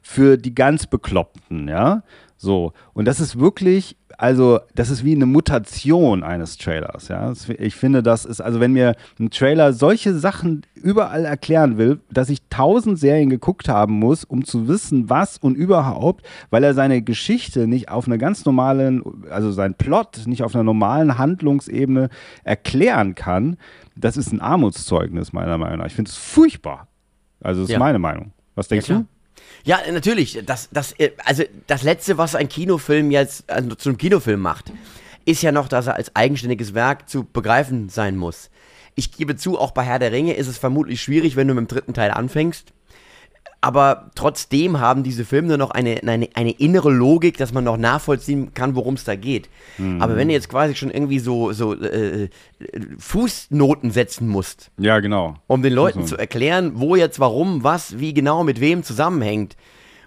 für die ganz Bekloppten, ja. So. Und das ist wirklich, also, das ist wie eine Mutation eines Trailers, ja. Ich finde, das ist, also, wenn mir ein Trailer solche Sachen überall erklären will, dass ich tausend Serien geguckt haben muss, um zu wissen, was und überhaupt, weil er seine Geschichte nicht auf einer ganz normalen, also sein Plot nicht auf einer normalen Handlungsebene erklären kann, das ist ein Armutszeugnis, meiner Meinung nach. Ich finde es furchtbar. Also, das ist Ja. meine Meinung. Was denkst klar. du? Ja, natürlich. Das, das, äh, also das Letzte, was ein Kinofilm jetzt also zu einem Kinofilm macht, ist ja noch, dass er als eigenständiges Werk zu begreifen sein muss. Ich gebe zu, auch bei Herr der Ringe ist es vermutlich schwierig, wenn du mit dem dritten Teil anfängst. Aber trotzdem haben diese Filme nur noch eine, eine, eine innere Logik, dass man noch nachvollziehen kann, worum es da geht. Aber wenn du jetzt quasi schon irgendwie so, so äh, Fußnoten setzen musst, Ja, genau. um den Leuten Also. zu erklären, wo jetzt warum, was, wie genau mit wem zusammenhängt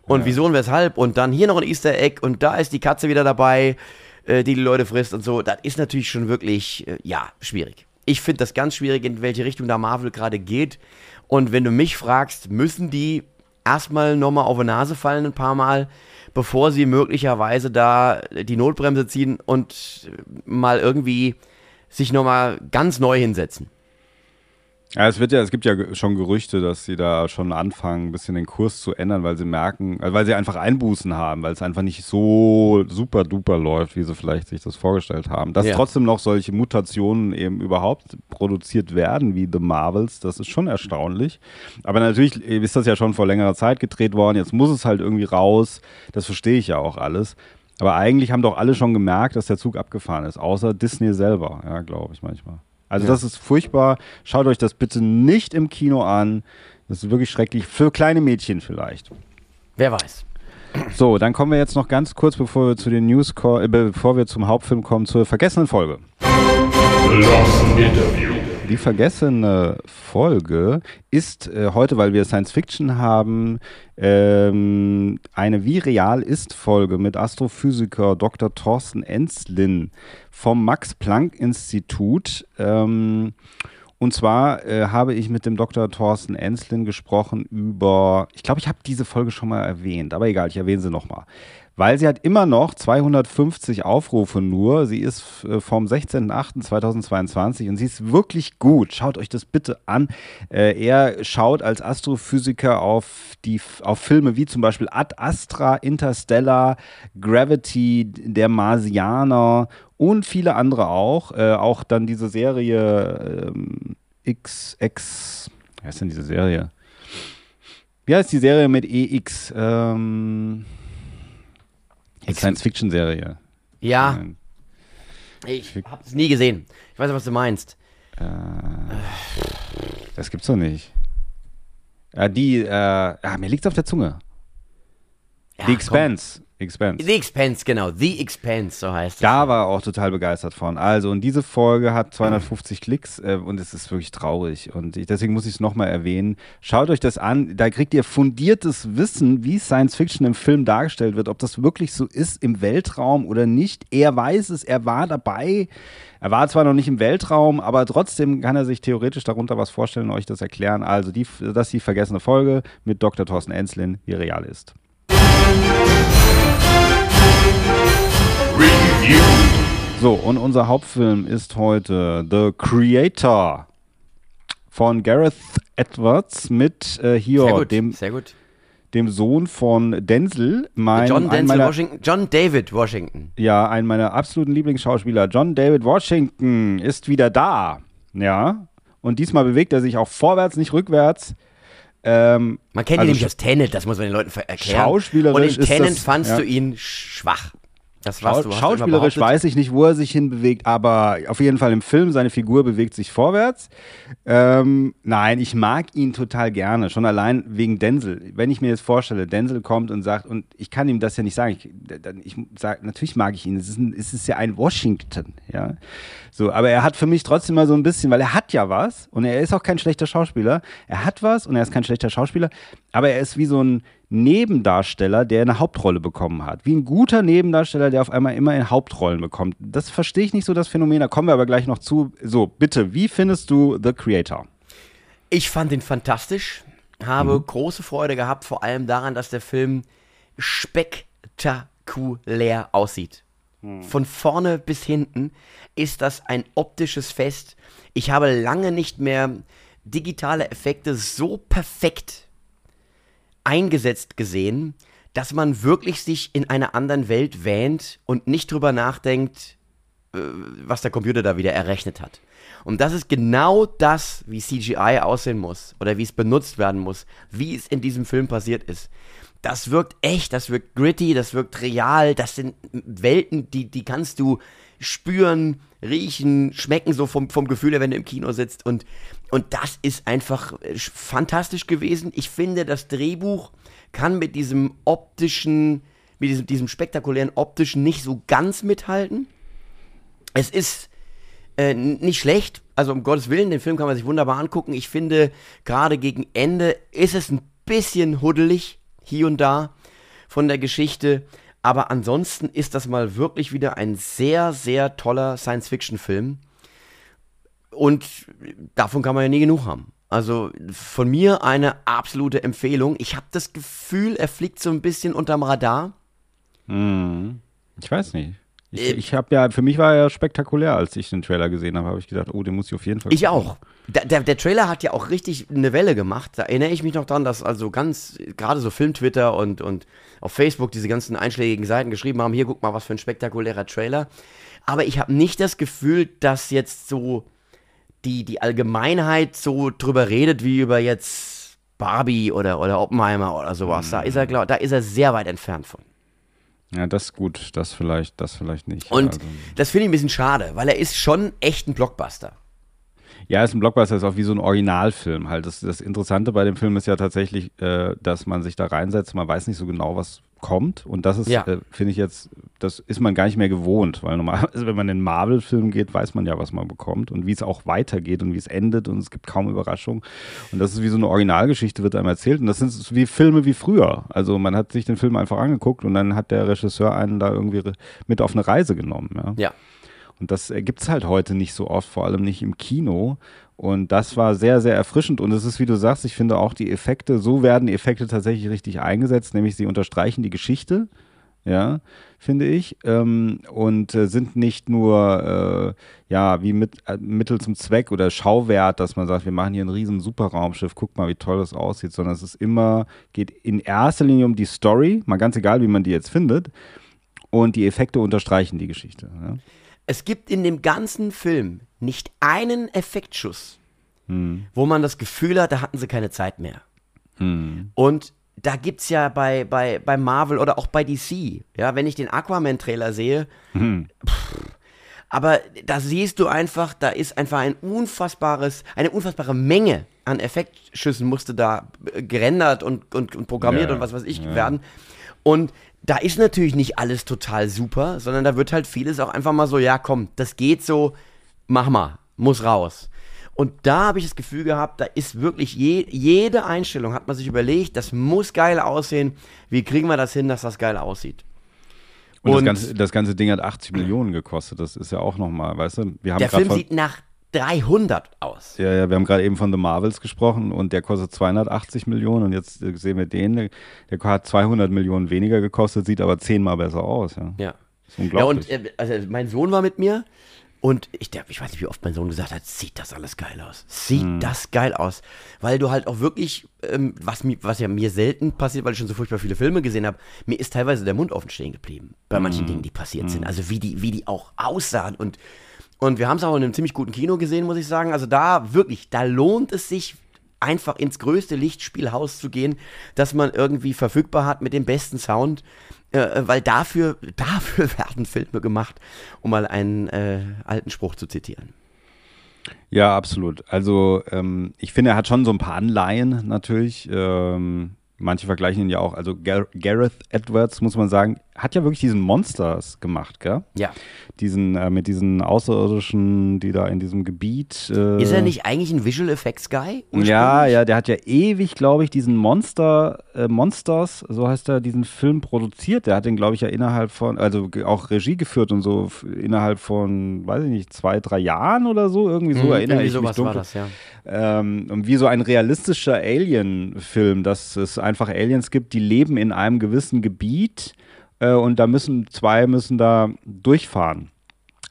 und wieso und weshalb und dann hier noch ein Easter Egg und da ist die Katze wieder dabei, äh, die die Leute frisst und so, das ist natürlich schon wirklich, äh, ja, schwierig. Ich finde das ganz schwierig, in welche Richtung da Marvel gerade geht und wenn du mich fragst, müssen die erstmal nochmal auf die Nase fallen ein paar Mal, bevor sie möglicherweise da die Notbremse ziehen und mal irgendwie sich nochmal ganz neu hinsetzen. Ja, es wird ja, es gibt ja schon Gerüchte, dass sie da schon anfangen, ein bisschen den Kurs zu ändern, weil sie merken, also weil sie einfach Einbußen haben, weil es einfach nicht so super duper läuft, wie sie vielleicht sich das vorgestellt haben. Dass Ja. trotzdem noch solche Mutationen eben überhaupt produziert werden, wie The Marvels, das ist schon erstaunlich. Aber natürlich ist das ja schon vor längerer Zeit gedreht worden, jetzt muss es halt irgendwie raus, das verstehe ich ja auch alles. Aber eigentlich haben doch alle schon gemerkt, dass der Zug abgefahren ist, außer Disney selber, ja, glaube ich manchmal. Also das ist furchtbar. Schaut euch das bitte nicht im Kino an. Das ist wirklich schrecklich. Für kleine Mädchen vielleicht. Wer weiß. So, dann kommen wir jetzt noch ganz kurz, bevor wir zu den News, äh, bevor wir zum Hauptfilm kommen, zur vergessenen Folge. Lost Interview. Die vergessene Folge ist äh, heute, weil wir Science Fiction haben, ähm, eine Wie real ist Folge mit Astrophysiker Dr. Thorsten Enslin vom Max-Planck-Institut. Ähm, und zwar äh, habe ich mit dem Dr. Thorsten Enslin gesprochen über, ich glaube, ich habe diese Folge schon mal erwähnt, aber egal, ich erwähne sie nochmal. Weil sie hat immer noch 250 Aufrufe nur. Sie ist äh, vom 16.08.2022 und sie ist wirklich gut. Schaut euch das bitte an. Äh, er schaut als Astrophysiker auf, die, auf Filme wie zum Beispiel Ad Astra, Interstellar, Gravity, Der Marsianer und viele andere auch. Äh, auch dann diese Serie ähm, XX. Wie heißt denn diese Serie? Wie heißt die Serie mit EX? Ähm, die Science-Fiction-Serie. Ja, Nein. ich habe es nie gesehen. Ich weiß nicht, was du meinst. Das gibt's doch nicht. Ja, die, äh, ja, mir liegt's auf der Zunge. Ja, The. Expanse. Expanse. The Expanse, genau. The Expanse, so heißt es. Da war er auch total begeistert von. Also, und diese Folge hat 250 Klicks äh, und es ist wirklich traurig. Und ich, deswegen muss ich es nochmal erwähnen. Schaut euch das an. Da kriegt ihr fundiertes Wissen, wie Science Fiction im Film dargestellt wird. Ob das wirklich so ist im Weltraum oder nicht. Er weiß es, er war dabei. Er war zwar noch nicht im Weltraum, aber trotzdem kann er sich theoretisch darunter was vorstellen und euch das erklären. Also, die, das ist die vergessene Folge mit Dr. Thorsten Enslin, wie real ist. Review. So, und unser Hauptfilm ist heute The Creator von Gareth Edwards mit äh, Sehr hier, gut, dem, sehr gut. dem Sohn von Denzel, mein, John Denzel meiner, Washington, John David Washington. ja, ein meiner absoluten Lieblingsschauspieler. John David Washington ist wieder da. Ja, und diesmal bewegt er sich auch vorwärts, nicht rückwärts. Ähm, Man kennt Also ihn nämlich aus Tenet, das muss man den Leuten erklären. Schauspielerisch Und in Tenet das- fandst ja. du ihn schwach. Das warst Schau schauspielerisch weiß ich nicht, wo er sich hinbewegt, aber auf jeden Fall im Film, seine Figur bewegt sich vorwärts. Ähm, nein, ich mag ihn total gerne, schon allein wegen Denzel. Wenn ich mir jetzt vorstelle, Denzel kommt und sagt, und ich kann ihm das ja nicht sagen, ich, ich sag, natürlich mag ich ihn, es ist, ein, es ist ja ein Washington, ja. So, aber er hat für mich trotzdem mal so ein bisschen, weil er hat ja was und er ist auch kein schlechter Schauspieler. Er hat was und er ist kein schlechter Schauspieler, aber er ist wie so ein Nebendarsteller, der eine Hauptrolle bekommen hat. Wie ein guter Nebendarsteller, der auf einmal immer in Hauptrollen bekommt. Das verstehe ich nicht so, das Phänomen. Da kommen wir aber gleich noch zu. So, bitte, wie findest du The Creator? Ich fand ihn fantastisch, habe große Freude gehabt, vor allem daran, dass der Film spektakulär aussieht. Von vorne bis hinten ist das ein optisches Fest. Ich habe lange nicht mehr digitale Effekte so perfekt eingesetzt gesehen, dass man wirklich sich in einer anderen Welt wähnt und nicht drüber nachdenkt, äh, was der Computer da wieder errechnet hat. Und das ist genau das, wie CGI aussehen muss oder wie es benutzt werden muss, wie es in diesem Film passiert ist. Das wirkt echt, das wirkt gritty, das wirkt real, das sind Welten, die, die kannst du spüren, riechen, schmecken, so vom, vom Gefühl her, wenn du im Kino sitzt. Und, und das ist einfach äh, fantastisch gewesen. Ich finde, das Drehbuch kann mit diesem optischen, mit diesem, diesem spektakulären optischen nicht so ganz mithalten. Es ist äh, nicht schlecht, also um Gottes Willen, den Film kann man sich wunderbar angucken. Ich finde, gerade gegen Ende ist es ein bisschen huddelig, hier und da, von der Geschichte. Aber ansonsten ist das mal wirklich wieder ein sehr, sehr toller Science-Fiction-Film. Und davon kann man ja nie genug haben. Also von mir eine absolute Empfehlung. Ich habe das Gefühl, er fliegt so ein bisschen unterm Radar. Ich weiß nicht. Ich, Äh, ich habe ja, für mich war er spektakulär, als ich den Trailer gesehen habe, habe ich gedacht, oh, den muss ich auf jeden Fall Ich gucken. auch. Der, der, der Trailer hat ja auch richtig eine Welle gemacht. Da erinnere ich mich noch dran, dass also ganz, gerade so Film-Twitter und, und auf Facebook diese ganzen einschlägigen Seiten geschrieben haben, hier guck mal, was für ein spektakulärer Trailer. Aber ich habe nicht das Gefühl, dass jetzt so die, die Allgemeinheit so drüber redet, wie über jetzt Barbie oder, oder Oppenheimer oder sowas. Da ist er, glaub, da ist er sehr weit entfernt von. Ja, das ist gut, das vielleicht, das vielleicht nicht. Und Also, das finde ich ein bisschen schade, weil er ist schon echt ein Blockbuster. Ja, ist ein Blockbuster, ist auch wie so ein Originalfilm halt. Das, das Interessante bei dem Film ist ja tatsächlich, äh, dass man sich da reinsetzt, man weiß nicht so genau, was kommt. Und das ist, Ja. äh, finde ich jetzt, das ist man gar nicht mehr gewohnt, weil normalerweise, wenn man in einen Marvel-Film geht, weiß man ja, was man bekommt und wie es auch weitergeht und wie es endet und es gibt kaum Überraschungen. Und das ist wie so eine Originalgeschichte, wird einem erzählt. Und das sind so wie Filme wie früher. Also man hat sich den Film einfach angeguckt und dann hat der Regisseur einen da irgendwie mit auf eine Reise genommen. Ja. Ja. Und das gibt es halt heute nicht so oft, vor allem nicht im Kino. Und das war sehr, sehr erfrischend. Und es ist, wie du sagst, ich finde auch die Effekte, so werden die Effekte tatsächlich richtig eingesetzt, nämlich sie unterstreichen die Geschichte, ja, finde ich. Ähm, und äh, sind nicht nur, äh, ja, wie mit, äh, Mittel zum Zweck oder Schauwert, dass man sagt, wir machen hier ein riesen Superraumschiff, guck mal, wie toll das aussieht, sondern es ist immer, geht in erster Linie um die Story, mal ganz egal, wie man die jetzt findet. Und die Effekte unterstreichen die Geschichte. Ja. Es gibt in dem ganzen Film nicht einen Effektschuss, wo man das Gefühl hat, da hatten sie keine Zeit mehr. Und da gibt es ja bei, bei, bei Marvel oder auch bei DC, ja, wenn ich den Aquaman-Trailer sehe, pff, aber da siehst du einfach, da ist einfach ein unfassbares, eine unfassbare Menge an Effektschüssen musste da äh, gerendert und, und, und programmiert Ja, und was weiß ich ja. werden. Und da ist natürlich nicht alles total super, sondern da wird halt vieles auch einfach mal so, ja komm, das geht so, mach mal, muss raus. Und da habe ich das Gefühl gehabt, da ist wirklich je, jede Einstellung, hat man sich überlegt, das muss geil aussehen. Wie kriegen wir das hin, dass das geil aussieht? Und, Und- das, ganze, das ganze Ding hat 80 Millionen gekostet. Das ist ja auch nochmal, weißt du? Wir haben Der Film sieht nach 300 aus. ja, ja, wir haben gerade eben von The Marvels gesprochen und der kostet 280 Millionen und jetzt äh, sehen wir den, der, der hat 200 Millionen weniger gekostet, sieht aber zehnmal besser aus. Ja, Ja. ist Ja, unglaublich. und äh, also mein Sohn war mit mir und ich, der, ich weiß nicht, wie oft mein Sohn gesagt hat, sieht das alles geil aus. Sieht Hm. das geil aus. Weil du halt auch wirklich, ähm, was, mi- was ja mir selten passiert, weil ich schon so furchtbar viele Filme gesehen habe, mir ist teilweise der Mund offen stehen geblieben bei manchen Dingen, die passiert sind. Also wie die, wie die auch aussahen und und wir haben es auch in einem ziemlich guten Kino gesehen, muss ich sagen. Also da wirklich, da lohnt es sich einfach ins größte Lichtspielhaus zu gehen, das man irgendwie verfügbar hat mit dem besten Sound, äh, weil dafür, dafür werden Filme gemacht, um mal einen äh, alten Spruch zu zitieren. Ja, absolut. Also ähm, ich finde, er hat schon so ein paar Anleihen natürlich. Ähm, manche vergleichen ihn ja auch. Also Gar Gareth Edwards, muss man sagen, hat ja wirklich diesen Monsters gemacht, gell? Ja. Diesen, äh, mit diesen Außerirdischen, die da in diesem Gebiet. Äh, Ist er nicht eigentlich ein Visual Effects Guy? Ja, ja, der hat ja ewig, glaube ich, diesen Monster, äh, Monsters, so heißt er, diesen Film produziert. Der hat den, glaube ich, ja innerhalb von, also auch Regie geführt und so innerhalb von, weiß ich nicht, zwei, drei Jahren oder so. Irgendwie so Mhm, erinnere ich mich dunkel. das, ja. Ähm, und wie so ein realistischer Alien-Film, dass es einfach Aliens gibt, die leben in einem gewissen Gebiet äh, und da müssen zwei müssen da durchfahren.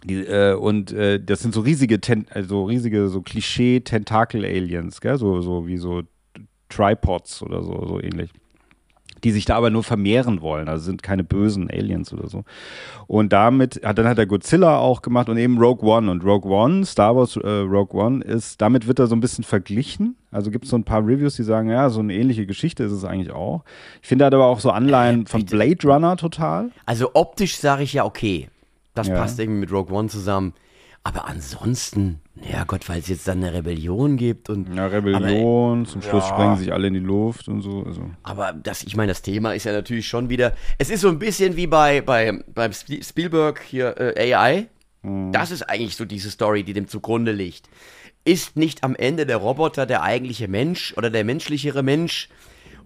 Die, äh, und äh, das sind so riesige, Ten also riesige so Klischee-Tentakel-Aliens? So, so wie so Tripods oder so, so ähnlich. Die sich da aber nur vermehren wollen, also sind keine bösen Aliens oder so. Und damit, hat, dann hat er Godzilla auch gemacht und eben Rogue One. Und Rogue One, Star Wars äh, Rogue One, ist, damit wird er so ein bisschen verglichen. Also gibt es so ein paar Reviews, die sagen, ja, so eine ähnliche Geschichte ist es eigentlich auch. Ich finde, er hat aber auch so Anleihen von bitte. Blade Runner total. Also optisch sage ich ja okay. Das Ja. passt irgendwie mit Rogue One zusammen. Aber ansonsten, ja Gott, weil es jetzt dann eine Rebellion gibt und. Ja, Rebellion, zum Schluss sprengen sich alle in die Luft und so. Also. Aber das, ich meine, das Thema ist ja natürlich schon wieder. Es ist so ein bisschen wie bei, bei beim Spie- Spielberg hier äh, AI. Das ist eigentlich so diese Story, die dem zugrunde liegt. Ist nicht am Ende der Roboter der eigentliche Mensch oder der menschlichere Mensch?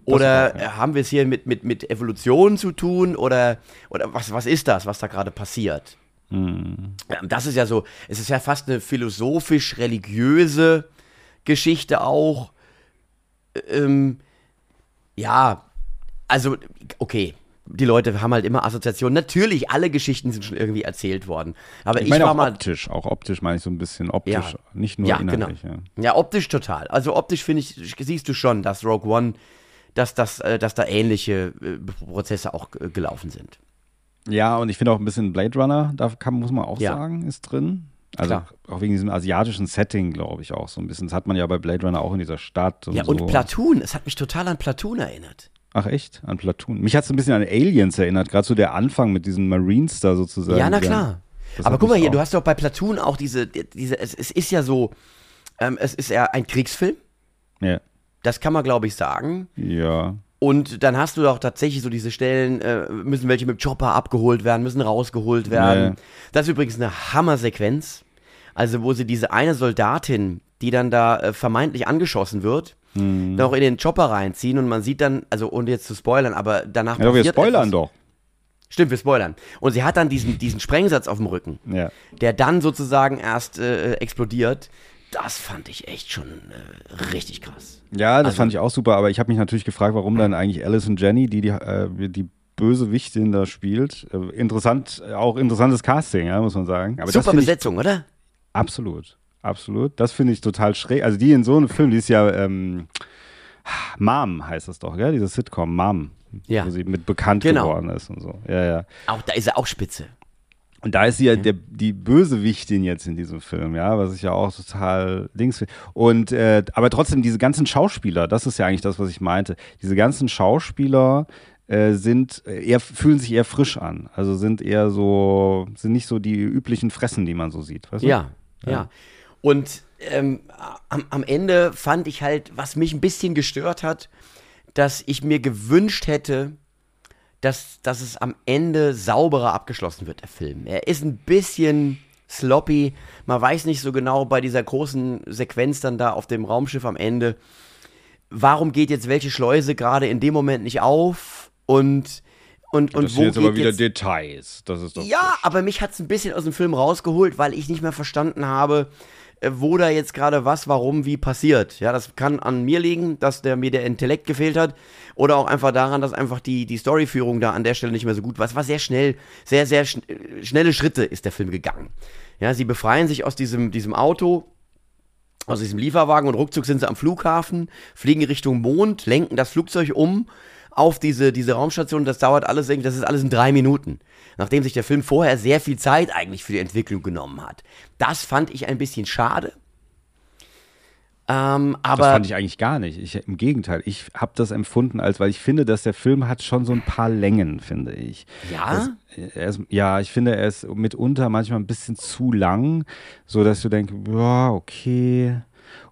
Oder ja. äh, haben wir es hier mit, mit, mit Evolution zu tun? Oder, oder was, was ist das, was da gerade passiert? Ja, Das ist ja so, es ist ja fast eine philosophisch-religiöse Geschichte auch. Ähm, ja, also, okay. Die Leute haben halt immer Assoziationen. Natürlich, alle Geschichten sind schon irgendwie erzählt worden. Aber Ich ich, meine war auch mal. optisch, auch optisch meine ich so ein bisschen optisch, Ja. nicht nur ja, inhaltlich. genau. Ja. Ja. optisch total. Also optisch finde ich, siehst du schon, dass Rogue One, dass, das, äh, dass da ähnliche äh, Prozesse auch äh, gelaufen sind. Ja, und ich finde auch ein bisschen Blade Runner, da kann, muss man auch Ja. sagen, ist drin. Also Klar. auch wegen diesem asiatischen Setting, glaube ich, auch so ein bisschen. Das hat man ja bei Blade Runner auch in dieser Stadt. Und Ja, so. und Platoon, es hat mich total an Platoon erinnert. Ach echt? An Platoon. Mich hat es ein bisschen an Aliens erinnert, gerade so der Anfang mit diesen Marines da sozusagen. Ja, na klar. das Aber guck mal hier, auch- du hast doch bei Platoon auch diese, diese es, es ist ja so, ähm, es ist ja ein Kriegsfilm, Ja. das kann man glaube ich sagen. ja. Und dann hast du doch tatsächlich so diese Stellen, äh, müssen welche mit Chopper abgeholt werden, müssen rausgeholt werden. Nee. Das ist übrigens eine Hammersequenz. Also, wo sie diese eine Soldatin, die dann da äh, vermeintlich angeschossen wird, Mhm. noch in den Chopper reinziehen und man sieht dann, also ohne jetzt zu spoilern, aber danach Ja, wir passiert spoilern etwas. doch. Stimmt, wir spoilern. Und sie hat dann diesen, diesen Sprengsatz auf dem Rücken, Ja. der dann sozusagen erst äh, explodiert. Das fand ich echt schon äh, richtig krass. Ja, das Also- fand ich auch super, aber ich habe mich natürlich gefragt, warum dann eigentlich Alice und Jenny, die die, äh, die Bösewichtin da spielt, äh, interessant, auch interessantes Casting, ja, muss man sagen. Aber Super finde ich Besetzung, oder? absolut, absolut. Das finde ich total schräg. Also die in so einem Film, die ist ja ähm, Mom heißt das doch, gell? Diese Sitcom Mom, Ja. wo sie mit bekannt Genau. geworden ist und so. Ja, ja. Auch da ist er auch spitze. Und da ist sie ja der, die Bösewichtin jetzt in diesem Film, ja, was ich ja auch total links finde. Und äh, aber trotzdem, diese ganzen Schauspieler, das ist ja eigentlich das, was ich meinte. Diese ganzen Schauspieler äh, sind äh, eher, fühlen sich eher frisch an. Also sind eher so, sind nicht so die üblichen Fressen, die man so sieht. Weißt du? Ja, ja. Und ähm, am, am Ende fand ich halt, was mich ein bisschen gestört hat, dass ich mir gewünscht hätte, dass, dass es am Ende sauberer abgeschlossen wird, der Film. Er ist ein bisschen sloppy. Man weiß nicht so genau bei dieser großen Sequenz dann da auf dem Raumschiff am Ende, warum geht jetzt welche Schleuse gerade in dem Moment nicht auf und, und, und das sind jetzt aber wieder jetzt Details. Das ist doch ja, aber mich hat es ein bisschen aus dem Film rausgeholt, weil ich nicht mehr verstanden habe, wo da jetzt gerade was, warum, wie passiert. Ja, das kann an mir liegen, dass der, mir der Intellekt gefehlt hat. Oder auch einfach daran, dass einfach die, die Storyführung da an der Stelle nicht mehr so gut war. Es war sehr schnell, sehr, sehr schn äh, schnelle Schritte ist der Film gegangen. Ja, sie befreien sich aus diesem, diesem Auto, aus diesem Lieferwagen und ruckzuck sind sie am Flughafen, fliegen Richtung Mond, lenken das Flugzeug um auf diese, diese Raumstation. Das dauert alles irgendwie, das ist alles in drei Minuten. Nachdem sich der Film vorher sehr viel Zeit eigentlich für die Entwicklung genommen hat. Das fand ich ein bisschen schade. Ähm, aber das fand ich eigentlich gar nicht. Ich, Im Gegenteil, ich habe das empfunden, als weil ich finde, dass der Film hat schon so ein paar Längen, finde ich. ja, Das, er ist, ja, ich finde, er ist mitunter manchmal ein bisschen zu lang, so dass du denkst, ja, okay.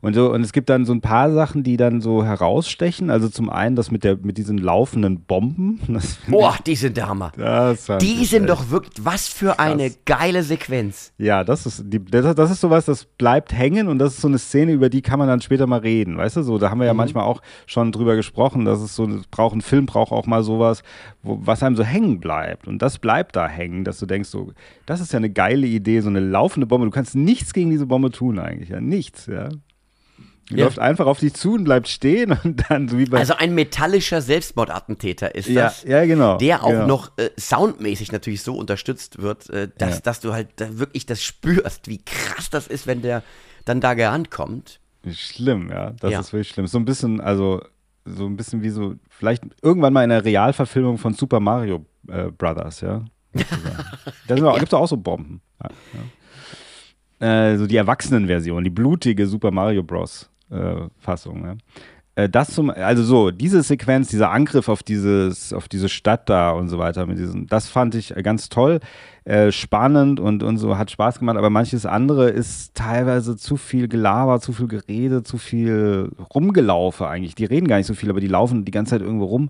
Und, so, und es gibt dann so ein paar Sachen, die dann so herausstechen. Also zum einen das mit, der, mit diesen laufenden Bomben. Boah, die sind der Hammer. Die ich sind doch wirklich, was für eine geile Sequenz. Ja, das ist, die, das, das ist sowas, das bleibt hängen und das ist so eine Szene, über die kann man dann später mal reden, weißt du, so, da haben wir ja manchmal auch schon drüber gesprochen, dass es so, braucht ein Film, braucht auch mal sowas, wo, was einem so hängen bleibt und das bleibt da hängen, dass du denkst so, das ist ja eine geile Idee, so eine laufende Bombe, du kannst nichts gegen diese Bombe tun eigentlich, ja, nichts, ja. Ja. läuft einfach auf dich zu und bleibt stehen und dann so wie bei, Also ein metallischer Selbstmordattentäter ist ja, das. ja, genau. Der auch genau. noch äh, soundmäßig natürlich so unterstützt wird, äh, dass, Ja. dass du halt da wirklich das spürst, wie krass das ist, wenn der dann da gerankommt. Schlimm, ja. Das Ja. ist wirklich schlimm. So ein bisschen, also so ein bisschen wie so, vielleicht irgendwann mal in der Realverfilmung von Super Mario äh, Brothers, ja. da sind auch- gibt's auch so Bomben. Ja, ja. Äh, so die Erwachsenenversion, die blutige Super Mario Bros. Äh, Fassung. Äh, Das zum, also so, diese Sequenz, dieser Angriff auf dieses, auf diese Stadt da und so weiter, mit diesen, das fand ich ganz toll, äh, spannend und, und so, hat Spaß gemacht, aber manches andere ist teilweise zu viel Gelaber, zu viel Gerede, zu viel Rumgelaufe eigentlich. Die reden gar nicht so viel, aber die laufen die ganze Zeit irgendwo rum.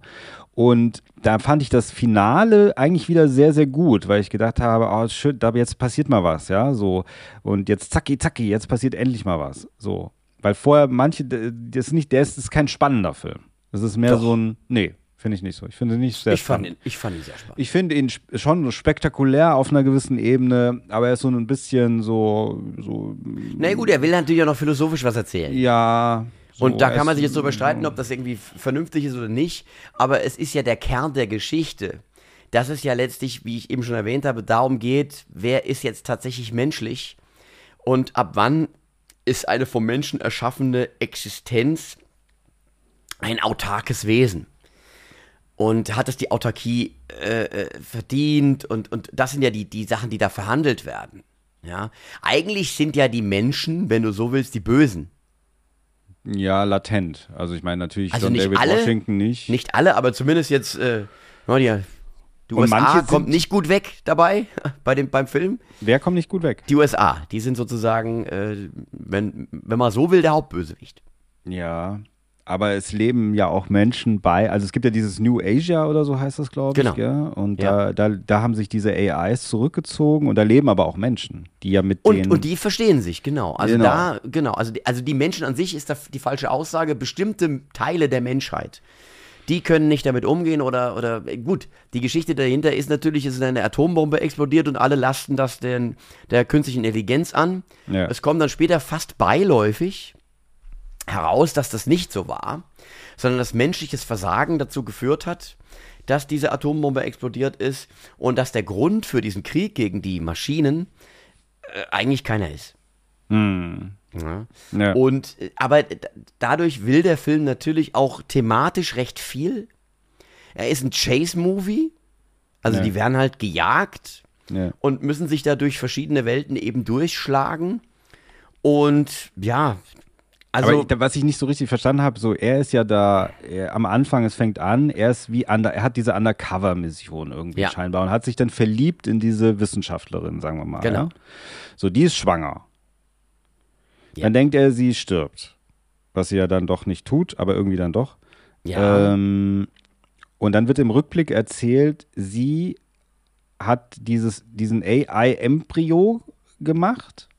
Und da fand ich das Finale eigentlich wieder sehr, sehr gut, weil ich gedacht habe, oh, schön, da jetzt passiert mal was, ja, so. Und jetzt zacki, zacki, jetzt passiert endlich mal was, so. Weil vorher manche, das ist nicht, der ist, ist kein spannender Film. Das ist mehr Doch. so ein, nee, finde ich nicht so. Ich finde ihn nicht sehr Ich fand, spannend. ihn, ich fand ihn sehr spannend. Ich finde ihn schon spektakulär auf einer gewissen Ebene, aber er ist so ein bisschen so, so Na gut, er will natürlich auch noch philosophisch was erzählen. ja. So Und da kann man sich jetzt darüber streiten, ob das irgendwie vernünftig ist oder nicht. Aber es ist ja der Kern der Geschichte. Dass es ja letztlich, wie ich eben schon erwähnt habe, darum geht, wer ist jetzt tatsächlich menschlich und ab wann ist eine vom Menschen erschaffene Existenz ein autarkes Wesen. Und hat es die Autarkie äh, äh, verdient? Und, und das sind ja die, die Sachen, die da verhandelt werden. Ja? Eigentlich sind ja die Menschen, wenn du so willst, die Bösen. Ja, latent. Also ich meine natürlich Also John nicht David alle, Washington nicht. Nicht alle, aber zumindest jetzt, äh, die, die Und USA manche kommt nicht gut weg dabei bei dem, beim Film. Wer kommt nicht gut weg? Die USA, die sind sozusagen, äh, wenn, wenn man so will, der Hauptbösewicht. Ja, aber es leben ja auch Menschen bei, also es gibt ja dieses New Asia oder so heißt das, glaube Genau. ich, gell? und Ja. da, da, da haben sich diese AIs zurückgezogen und da leben aber auch Menschen, die ja mit Und, denen... und die verstehen sich, genau. Also Genau. da, genau, also die, also die Menschen an sich ist da die falsche Aussage. Bestimmte Teile der Menschheit, die können nicht damit umgehen oder, oder äh, gut, die Geschichte dahinter ist natürlich, es ist eine Atombombe explodiert und alle lasten das den, der künstlichen Intelligenz an. Ja. Es kommt dann später fast beiläufig heraus, dass das nicht so war, sondern dass menschliches Versagen dazu geführt hat, dass diese Atombombe explodiert ist und dass der Grund für diesen Krieg gegen die Maschinen äh, eigentlich keiner ist. Ja. ja. Und äh, aber dadurch will der Film natürlich auch thematisch recht viel. Er ist ein Chase-Movie, also Ja. die werden halt gejagt ja. und müssen sich da durch verschiedene Welten eben durchschlagen. Und ja, also aber was ich nicht so richtig verstanden habe, so er ist ja da er, am Anfang, es fängt an, er ist wie under, er hat diese Undercover-Mission irgendwie Ja. scheinbar und hat sich dann verliebt in diese Wissenschaftlerin, sagen wir mal. Genau. Ja? So, die ist schwanger. Ja. Dann denkt er, sie stirbt. Was sie ja dann doch nicht tut, aber irgendwie dann doch. ja, Ähm, und dann wird im Rückblick erzählt, sie hat dieses, diesen AI-Embryo gemacht,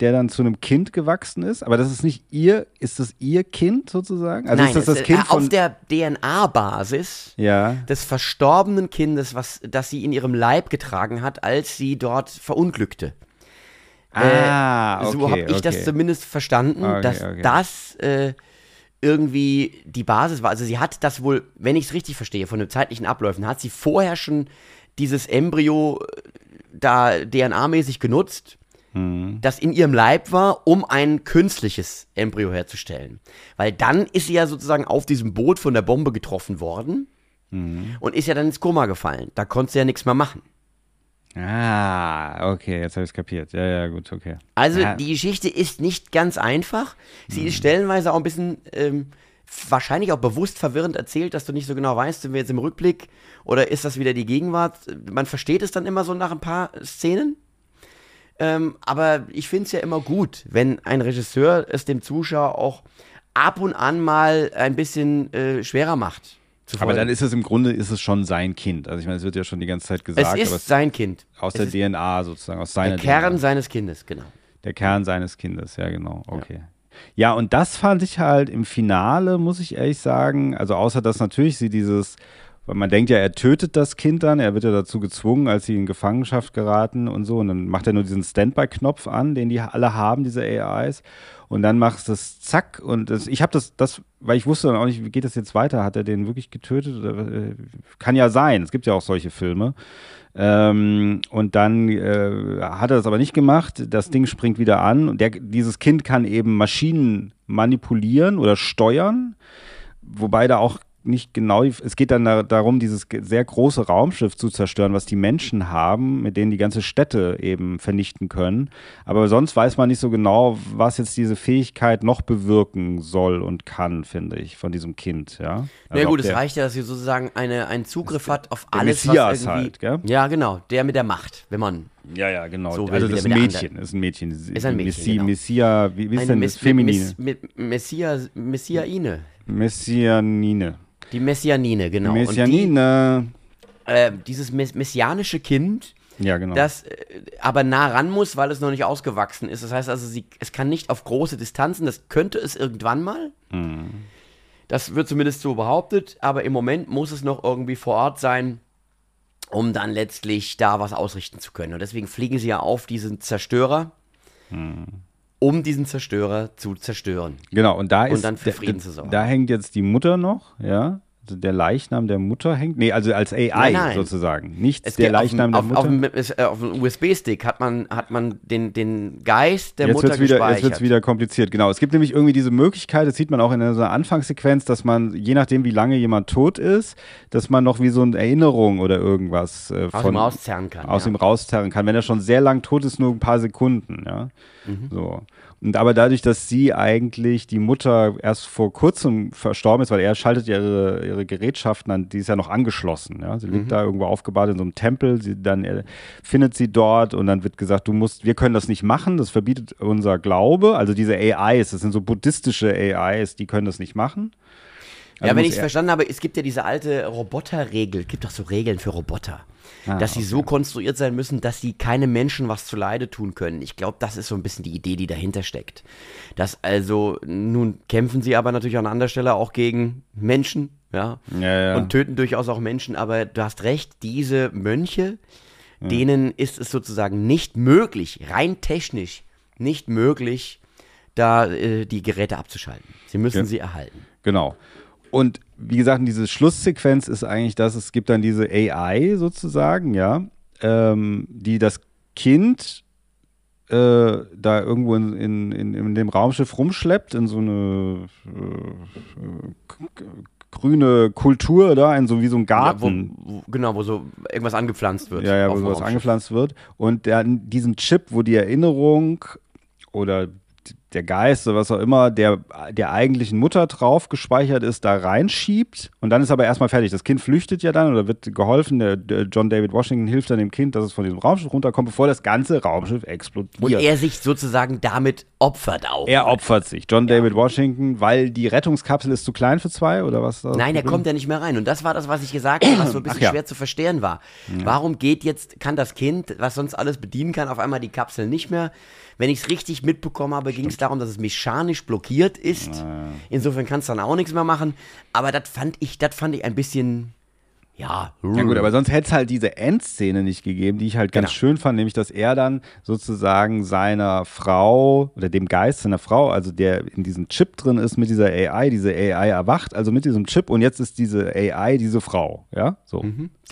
der dann zu einem Kind gewachsen ist. Aber das ist nicht ihr, ist das ihr Kind sozusagen? Also nein, ist das das Kind von. auf der DNA-Basis ja, des verstorbenen Kindes, was das sie in ihrem Leib getragen hat, als sie dort verunglückte. Ah, okay, so habe ich das okay. zumindest verstanden, Okay, dass das äh, irgendwie die Basis war. Also sie hat das wohl, wenn ich es richtig verstehe, von den zeitlichen Abläufen, hat sie vorher schon dieses Embryo äh, da DNA-mäßig genutzt, Mhm. das in ihrem Leib war, um ein künstliches Embryo herzustellen. Weil dann ist sie ja sozusagen auf diesem Boot von der Bombe getroffen worden Mhm. und ist ja dann ins Koma gefallen. Da konnte sie ja nichts mehr machen. Ah, okay, jetzt habe ich es kapiert. Ja, ja, gut, okay. Also ja. die Geschichte ist nicht ganz einfach. Sie ist stellenweise auch ein bisschen ähm, wahrscheinlich auch bewusst verwirrend erzählt, dass du nicht so genau weißt, sind wir jetzt im Rückblick oder ist das wieder die Gegenwart. Man versteht es dann immer so nach ein paar Szenen. Ähm, aber ich finde es ja immer gut, wenn ein Regisseur es dem Zuschauer auch ab und an mal ein bisschen äh, schwerer macht. Zu Aber dann ist es im Grunde ist es schon sein Kind. Also ich meine, es wird ja schon die ganze Zeit es gesagt, ist aber es sein Kind. aus es der ist DNA sozusagen, aus seiner der Kern DNA. seines Kindes, genau. Der Kern seines Kindes, ja genau, okay. Ja. und das fand ich halt im Finale, muss ich ehrlich sagen, also außer dass natürlich sie dieses, weil man denkt ja, er tötet das Kind dann, er wird ja dazu gezwungen, als sie in Gefangenschaft geraten und so, und dann macht er nur diesen Standby-Knopf an, den die alle haben, diese AIs, und dann macht es zack und das, ich habe das, das, weil ich wusste dann auch nicht, wie geht das jetzt weiter, hat er den wirklich getötet? Oder, äh, kann ja sein, es gibt ja auch solche Filme. Ähm, und dann äh, hat er das aber nicht gemacht. Das Ding springt wieder an und der, dieses Kind kann eben Maschinen manipulieren oder steuern, wobei da auch nicht genau, es geht dann da, darum, dieses sehr große Raumschiff zu zerstören, was die Menschen haben, mit denen die ganze Städte eben vernichten können. Aber sonst weiß man nicht so genau, was jetzt diese Fähigkeit noch bewirken soll und kann, finde ich, von diesem Kind. Ja, Na Also gut, es reicht ja, dass sie sozusagen eine, einen Zugriff hat auf alles, Messias was irgendwie... halt, gell? Ja, genau, der mit der Macht, wenn man... Ja, ja, genau. So also das Mädchen, ist ein Mädchen. Ist ein Mädchen, Messi, genau. Messia, wie, wie ist denn das Mess- Messia, Messiaine. Messianine. Die Messianine, genau. Messianine. die, äh, dieses mess messianische Kind, Ja, genau. das äh, aber nah ran muss, weil es noch nicht ausgewachsen ist. Das heißt also, sie, es kann nicht auf große Distanzen, das könnte es irgendwann mal. Mhm. Das wird zumindest so behauptet, aber im Moment muss es noch irgendwie vor Ort sein, um dann letztlich da was ausrichten zu können. Und deswegen fliegen sie ja auf diesen Zerstörer, Mhm. Um diesen Zerstörer zu zerstören. genau, und da ist. dann für Frieden zu sorgen. Da hängt jetzt die Mutter noch, ja. Der Leichnam der Mutter hängt. Nee, also als AI Nein, nein. sozusagen. Nicht Es der auf Leichnam auf, der auf, Mutter. es- äh, auf dem USB-Stick hat man, hat man den, den Geist der jetzt Mutter wird's wieder, gespeichert. Jetzt wird es wieder kompliziert, genau. Es gibt nämlich irgendwie diese Möglichkeit, das sieht man auch in einer Anfangssequenz, dass man, je nachdem wie lange jemand tot ist, dass man noch wie so eine Erinnerung oder irgendwas äh, aus von, ihm rauszerren kann. aus ja. ihm rauszerren kann, wenn er schon sehr lang tot ist, nur ein paar Sekunden, ja. Mhm. So. Und aber dadurch, dass sie eigentlich die Mutter erst vor kurzem verstorben ist, weil er schaltet ja ihre, ihre Gerätschaften an, die ist ja noch angeschlossen, ja. Sie Mhm. liegt da irgendwo aufgebahrt in so einem Tempel, sie, dann er, findet sie dort und dann wird gesagt, du musst, wir können das nicht machen, das verbietet unser Glaube. Also diese AIs, das sind so buddhistische AIs, die können das nicht machen. Ja, Also wenn muss ich es er- verstanden habe, es gibt ja diese alte Roboterregel, es gibt doch so Regeln für Roboter, Ah, dass sie so konstruiert sein müssen, dass sie keine Menschen was zu Leide tun können. Ich glaube, das ist so ein bisschen die Idee, die dahinter steckt. Dass also, nun kämpfen sie aber natürlich an anderer Stelle auch gegen Menschen, ja, Ja, ja. und töten durchaus auch Menschen, aber du hast recht, diese Mönche, denen ist es sozusagen nicht möglich, rein technisch nicht möglich, da äh, die Geräte abzuschalten. Sie müssen Ja. sie erhalten. Genau. Und wie gesagt, diese Schlusssequenz ist eigentlich das, es gibt dann diese AI sozusagen, ja, ähm, die das Kind äh, da irgendwo in, in, in, in dem Raumschiff rumschleppt, in so eine äh, k- grüne Kultur da, in so wie so ein Ja, wo, Garten. wo, genau, wo so irgendwas angepflanzt wird. Ja, ja, wo sowas Raumschiff. angepflanzt wird. Und dann diesen Chip, wo die Erinnerung oder der Geist oder was auch immer der, der eigentlichen Mutter drauf gespeichert ist, da reinschiebt und dann ist aber erstmal fertig. Das Kind flüchtet ja dann oder wird geholfen. Der, der John David Washington hilft dann dem Kind, dass es von diesem Raumschiff runterkommt, bevor das ganze Raumschiff explodiert. Und er sich sozusagen damit opfert auch. Er opfert sich, John David Washington, weil die Rettungskapsel ist zu klein für zwei oder was? Nein, er kommt ja nicht mehr rein. Und das war das, was ich gesagt habe, was so ein bisschen ja. schwer zu verstehen war. Warum geht jetzt, kann das Kind, was sonst alles bedienen kann, auf einmal die Kapsel nicht mehr? Wenn ich es richtig mitbekommen habe, ging es darum, dass es mechanisch blockiert ist. Insofern kannst du dann auch nichts mehr machen. Aber das fand ich, das fand ich ein bisschen, ja. Ja gut, aber sonst hätte es halt diese Endszene nicht gegeben, die ich halt ganz Genau. schön fand, nämlich dass er dann sozusagen seiner Frau oder dem Geist seiner Frau, also der in diesem Chip drin ist mit dieser AI, diese AI erwacht, also mit diesem Chip und jetzt ist diese AI diese Frau, ja, so,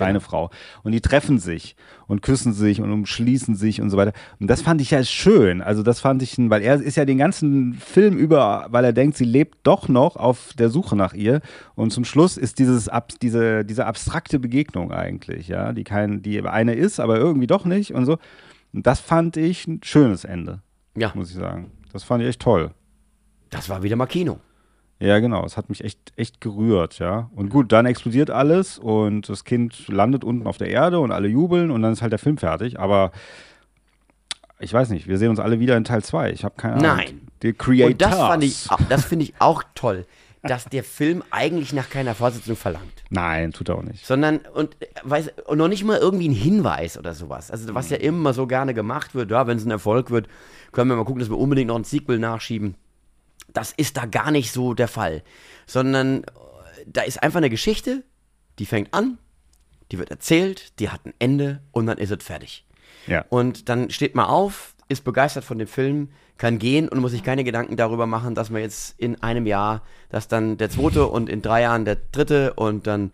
seine Frau. Und die treffen sich und küssen sich und umschließen sich und so weiter. Und das fand ich ja schön, also das fand ich, weil er ist ja den ganzen Film über, weil er denkt, sie lebt doch noch auf der Suche nach ihr und zum Schluss ist dieses, ab, diese, abstrakte abstrakte Begegnung eigentlich, ja, die kein, die eine ist, aber irgendwie doch nicht und so. Und das fand ich ein schönes Ende, Ja, muss ich sagen. Das fand ich echt toll. das war wieder mal Kino. Ja, genau. Es hat mich echt, echt gerührt, ja. Und gut, dann explodiert alles und das Kind landet unten auf der Erde und alle jubeln und dann ist halt der Film fertig. Aber ich weiß nicht, wir sehen uns alle wieder in Teil 2. Ich habe keine Ahnung. Nein. Die Creators. Und das fand ich, das finde ich auch toll, dass der Film eigentlich nach keiner Fortsetzung verlangt. Nein, tut er auch nicht. sondern und, weiß, und noch nicht mal irgendwie ein Hinweis oder sowas. Also was ja immer so gerne gemacht wird, ja, wenn es ein Erfolg wird, können wir mal gucken, dass wir unbedingt noch ein Sequel nachschieben. Das ist da gar nicht so der Fall, sondern äh, da ist einfach eine Geschichte, die fängt an, die wird erzählt, die hat ein Ende und dann ist es fertig. Ja. Und dann steht man auf, ist begeistert von dem Film, kann gehen und muss sich keine Gedanken darüber machen, dass man jetzt in einem Jahr, dass dann der zweite und in drei Jahren der dritte und dann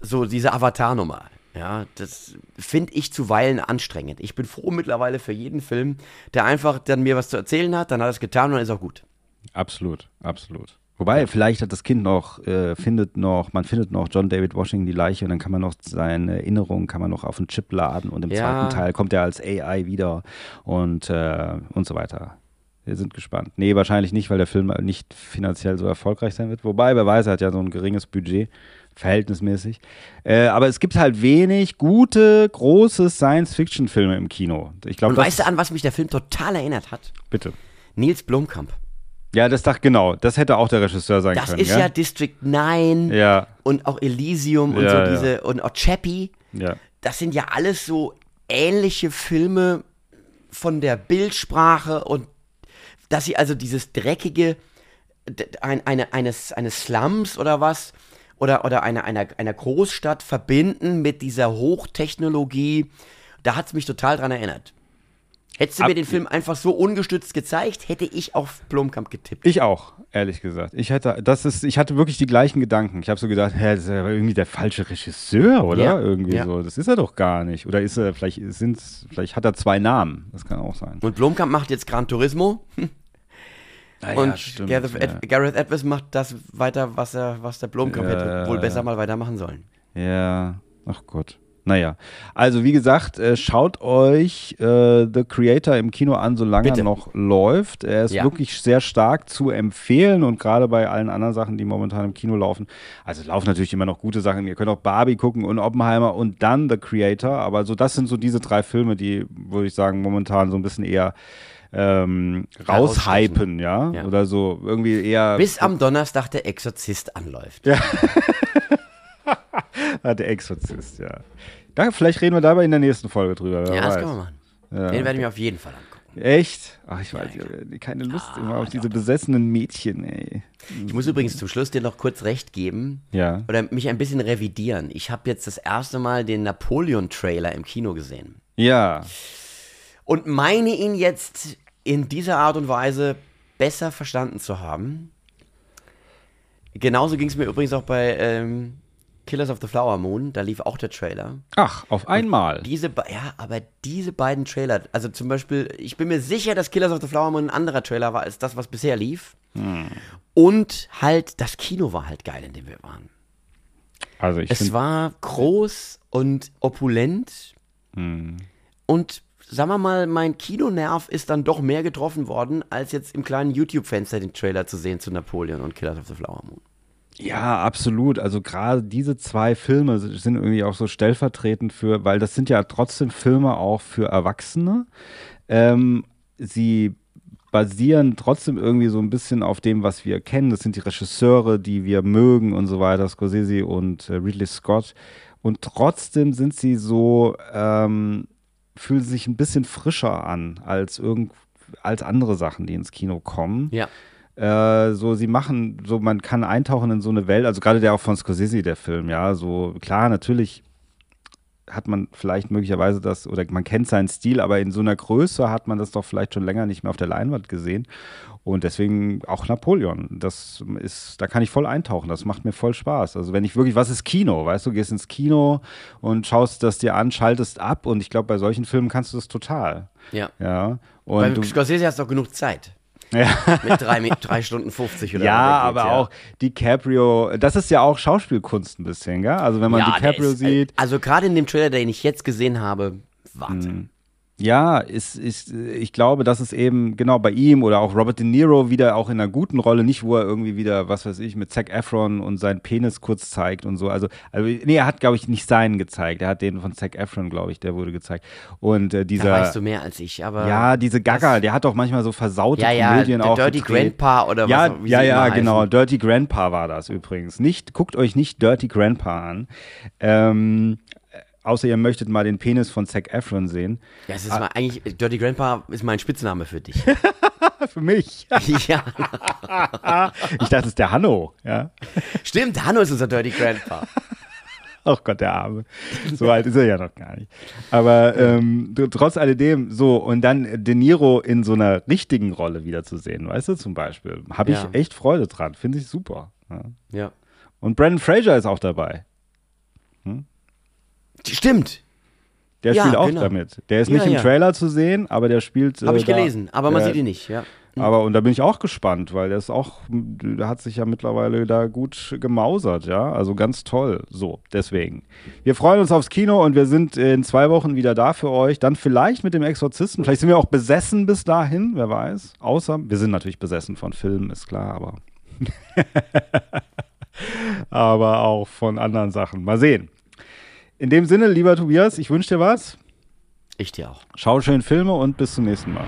so diese Avatar-Nummer. Ja, das finde ich zuweilen anstrengend. Ich bin froh mittlerweile für jeden Film, der einfach dann mir was zu erzählen hat, dann hat er es getan und dann ist auch gut. Absolut, absolut. Wobei, vielleicht hat das Kind noch, äh, findet noch, man findet noch John David Washington die Leiche und dann kann man noch seine Erinnerungen, kann man noch auf einen Chip laden und im Ja. zweiten Teil kommt er als AI wieder und, äh, und so weiter. Wir sind gespannt. Nee, wahrscheinlich nicht, weil der Film nicht finanziell so erfolgreich sein wird. Wobei, wer weiß, er hat ja so ein geringes Budget, verhältnismäßig. Äh, aber es gibt halt wenig gute, große Science-Fiction-Filme im Kino. Ich glaube, Und weißt du, an was mich der Film total erinnert hat? Bitte. Nils Blomkamp. Ja, das dachte genau. Das hätte auch der Regisseur sein Das können. ist gell? ja District 9 Ja, und auch Elysium und Ja, so ja. diese und auch Chappie. ja. das sind ja alles so ähnliche Filme von der Bildsprache und dass sie also dieses dreckige ein, eine, eines, eines Slums oder was oder, oder einer, einer, einer Großstadt verbinden mit dieser Hochtechnologie, da hat es mich total dran erinnert. Hättest du Ab- mir den Film einfach so ungestützt gezeigt, hätte ich auf Blomkamp getippt. Ich auch, ehrlich gesagt. Ich hatte, das ist, ich hatte wirklich die gleichen Gedanken. Ich habe so gedacht, hä, das ist ja irgendwie der falsche Regisseur, oder? Ja, Irgendwie ja. so. Das ist er doch gar nicht. Oder ist er, vielleicht sind's, vielleicht hat er zwei Namen. Das kann auch sein. Und Blomkamp macht jetzt Gran Turismo und stimmt, Gareth, ja. Gareth Edwards macht das weiter, was, er, was der Blomkamp hätte wohl besser mal weitermachen sollen. Ja, ach Gott. Naja, also wie gesagt, äh, schaut euch äh, The Creator im Kino an, solange Bitte. er noch läuft. Er ist Ja. wirklich sehr stark zu empfehlen und gerade bei allen anderen Sachen, die momentan im Kino laufen. Also es laufen natürlich immer noch gute Sachen. Ihr könnt auch Barbie gucken und Oppenheimer und dann The Creator. Aber so das sind so diese drei Filme, die, würde ich sagen, momentan so ein bisschen eher ähm, raushypen, ja? Ja. Oder so irgendwie eher. Bis am Donnerstag der Exorzist anläuft. Ah, der Exorzist, ja. Da, vielleicht reden wir dabei in der nächsten Folge drüber. Ja, das weiß. können wir machen. Ja. Den werde ich mir auf jeden Fall angucken. Echt? Ach, ich weiß, ich habe keine Lust immer auf diese besessenen Mädchen, ey. Ich muss übrigens zum Schluss dir noch kurz recht geben Ja. oder mich ein bisschen revidieren. Ich habe jetzt das erste Mal den Napoleon-Trailer im Kino gesehen Ja. und meine ihn jetzt in dieser Art und Weise besser verstanden zu haben. Genauso ging es mir übrigens auch bei ähm, Killers of the Flower Moon. Da lief auch der Trailer. Ach, auf einmal. Diese, be- ja, aber diese beiden Trailer, also zum Beispiel, ich bin mir sicher, dass Killers of the Flower Moon ein anderer Trailer war als das, was bisher lief. Und halt, das Kino war halt geil, in dem wir waren. Also ich Es war groß und opulent. Hm. Und sagen wir mal, mein Kinonerv ist dann doch mehr getroffen worden, als jetzt im kleinen YouTube-Fenster den Trailer zu sehen zu Napoleon und Killers of the Flower Moon. Ja, absolut. Also gerade diese zwei Filme sind irgendwie auch so stellvertretend für, weil das sind ja trotzdem Filme auch für Erwachsene. Ähm, sie basieren trotzdem irgendwie so ein bisschen auf dem, was wir kennen. Das sind die Regisseure, die wir mögen und so weiter, Scorsese und äh, Ridley Scott. Und trotzdem sind sie so, ähm, fühlen sich ein bisschen frischer an als irgend als andere Sachen, die ins Kino kommen. Ja. Äh, so, sie machen, so, man kann eintauchen in so eine Welt, also gerade der auch von Scorsese, der Film, ja, so, klar, natürlich hat man vielleicht möglicherweise das, oder man kennt seinen Stil, aber in so einer Größe hat man das doch vielleicht schon länger nicht mehr auf der Leinwand gesehen. Und deswegen auch Napoleon. Das ist, da kann ich voll eintauchen. Das macht mir voll Spaß. Also wenn ich wirklich, was ist Kino? Weißt du, gehst ins Kino und schaust das dir an, schaltest ab und ich glaube, bei solchen Filmen kannst du das total. Ja. Ja. Bei Und du, Scorsese hast du auch genug Zeit. Mit drei, mit drei Stunden 50 oder Ja, was der geht, aber auch DiCaprio, das ist ja auch Schauspielkunst ein bisschen, gell? Also wenn man Ja, DiCaprio ist, äh, sieht, Also gerade in dem Trailer, den ich jetzt gesehen habe, Wahnsinn. Ja, ist, ist, ich glaube, dass es eben genau bei ihm oder auch Robert De Niro wieder auch in einer guten Rolle, nicht wo er irgendwie wieder, was weiß ich, mit Zac Efron und seinen Penis kurz zeigt und so. Also, also nee, er hat, glaube ich, nicht seinen gezeigt. Er hat den von Zac Efron, glaube ich, der wurde gezeigt. Und äh, dieser. Da weißt du mehr als ich, aber. Ja, diese Gaga, der hat doch manchmal so versaute Ja, ja, Komödien auch Dirty gedreht. Grandpa oder ja, was- Ja, sie ja, immer genau. heißen. Dirty Grandpa war das übrigens. Nicht, guckt euch nicht Dirty Grandpa an. Ähm, äh, außer ihr möchtet mal den Penis von Zac Efron sehen. Ja, es ist mal eigentlich, Dirty Grandpa ist mein Spitzname für dich. Für mich. ja, Ich dachte, es ist der Hanno. Ja. stimmt, Hanno ist unser Dirty Grandpa. Oh Gott, der Arme. So alt ist er ja noch gar nicht. Aber ähm, trotz alledem, so, und dann De Niro in so einer richtigen Rolle wiederzusehen, weißt du, zum Beispiel. Habe ich Ja. echt Freude dran. Finde ich super. Ja. Ja. Und Brandon Fraser ist auch dabei. Stimmt, Der Ja, spielt auch genau. damit. Der ist Ja, nicht im ja. Trailer zu sehen, aber der spielt. habe äh, ich da- gelesen, aber man der- sieht ihn nicht, ja. Aber und da bin ich auch gespannt, weil der ist auch, der hat sich ja mittlerweile da gut gemausert, ja. Also ganz toll. So, deswegen. Wir freuen uns aufs Kino und wir sind in zwei Wochen wieder da für euch. Dann vielleicht mit dem Exorzisten. Vielleicht sind wir auch besessen bis dahin, wer weiß. Außer, wir sind natürlich besessen von Filmen, ist klar, aber. aber auch von anderen Sachen. Mal sehen. In dem Sinne, lieber Tobias, ich wünsche dir was. Ich dir auch. Schau schön Filme und bis zum nächsten Mal.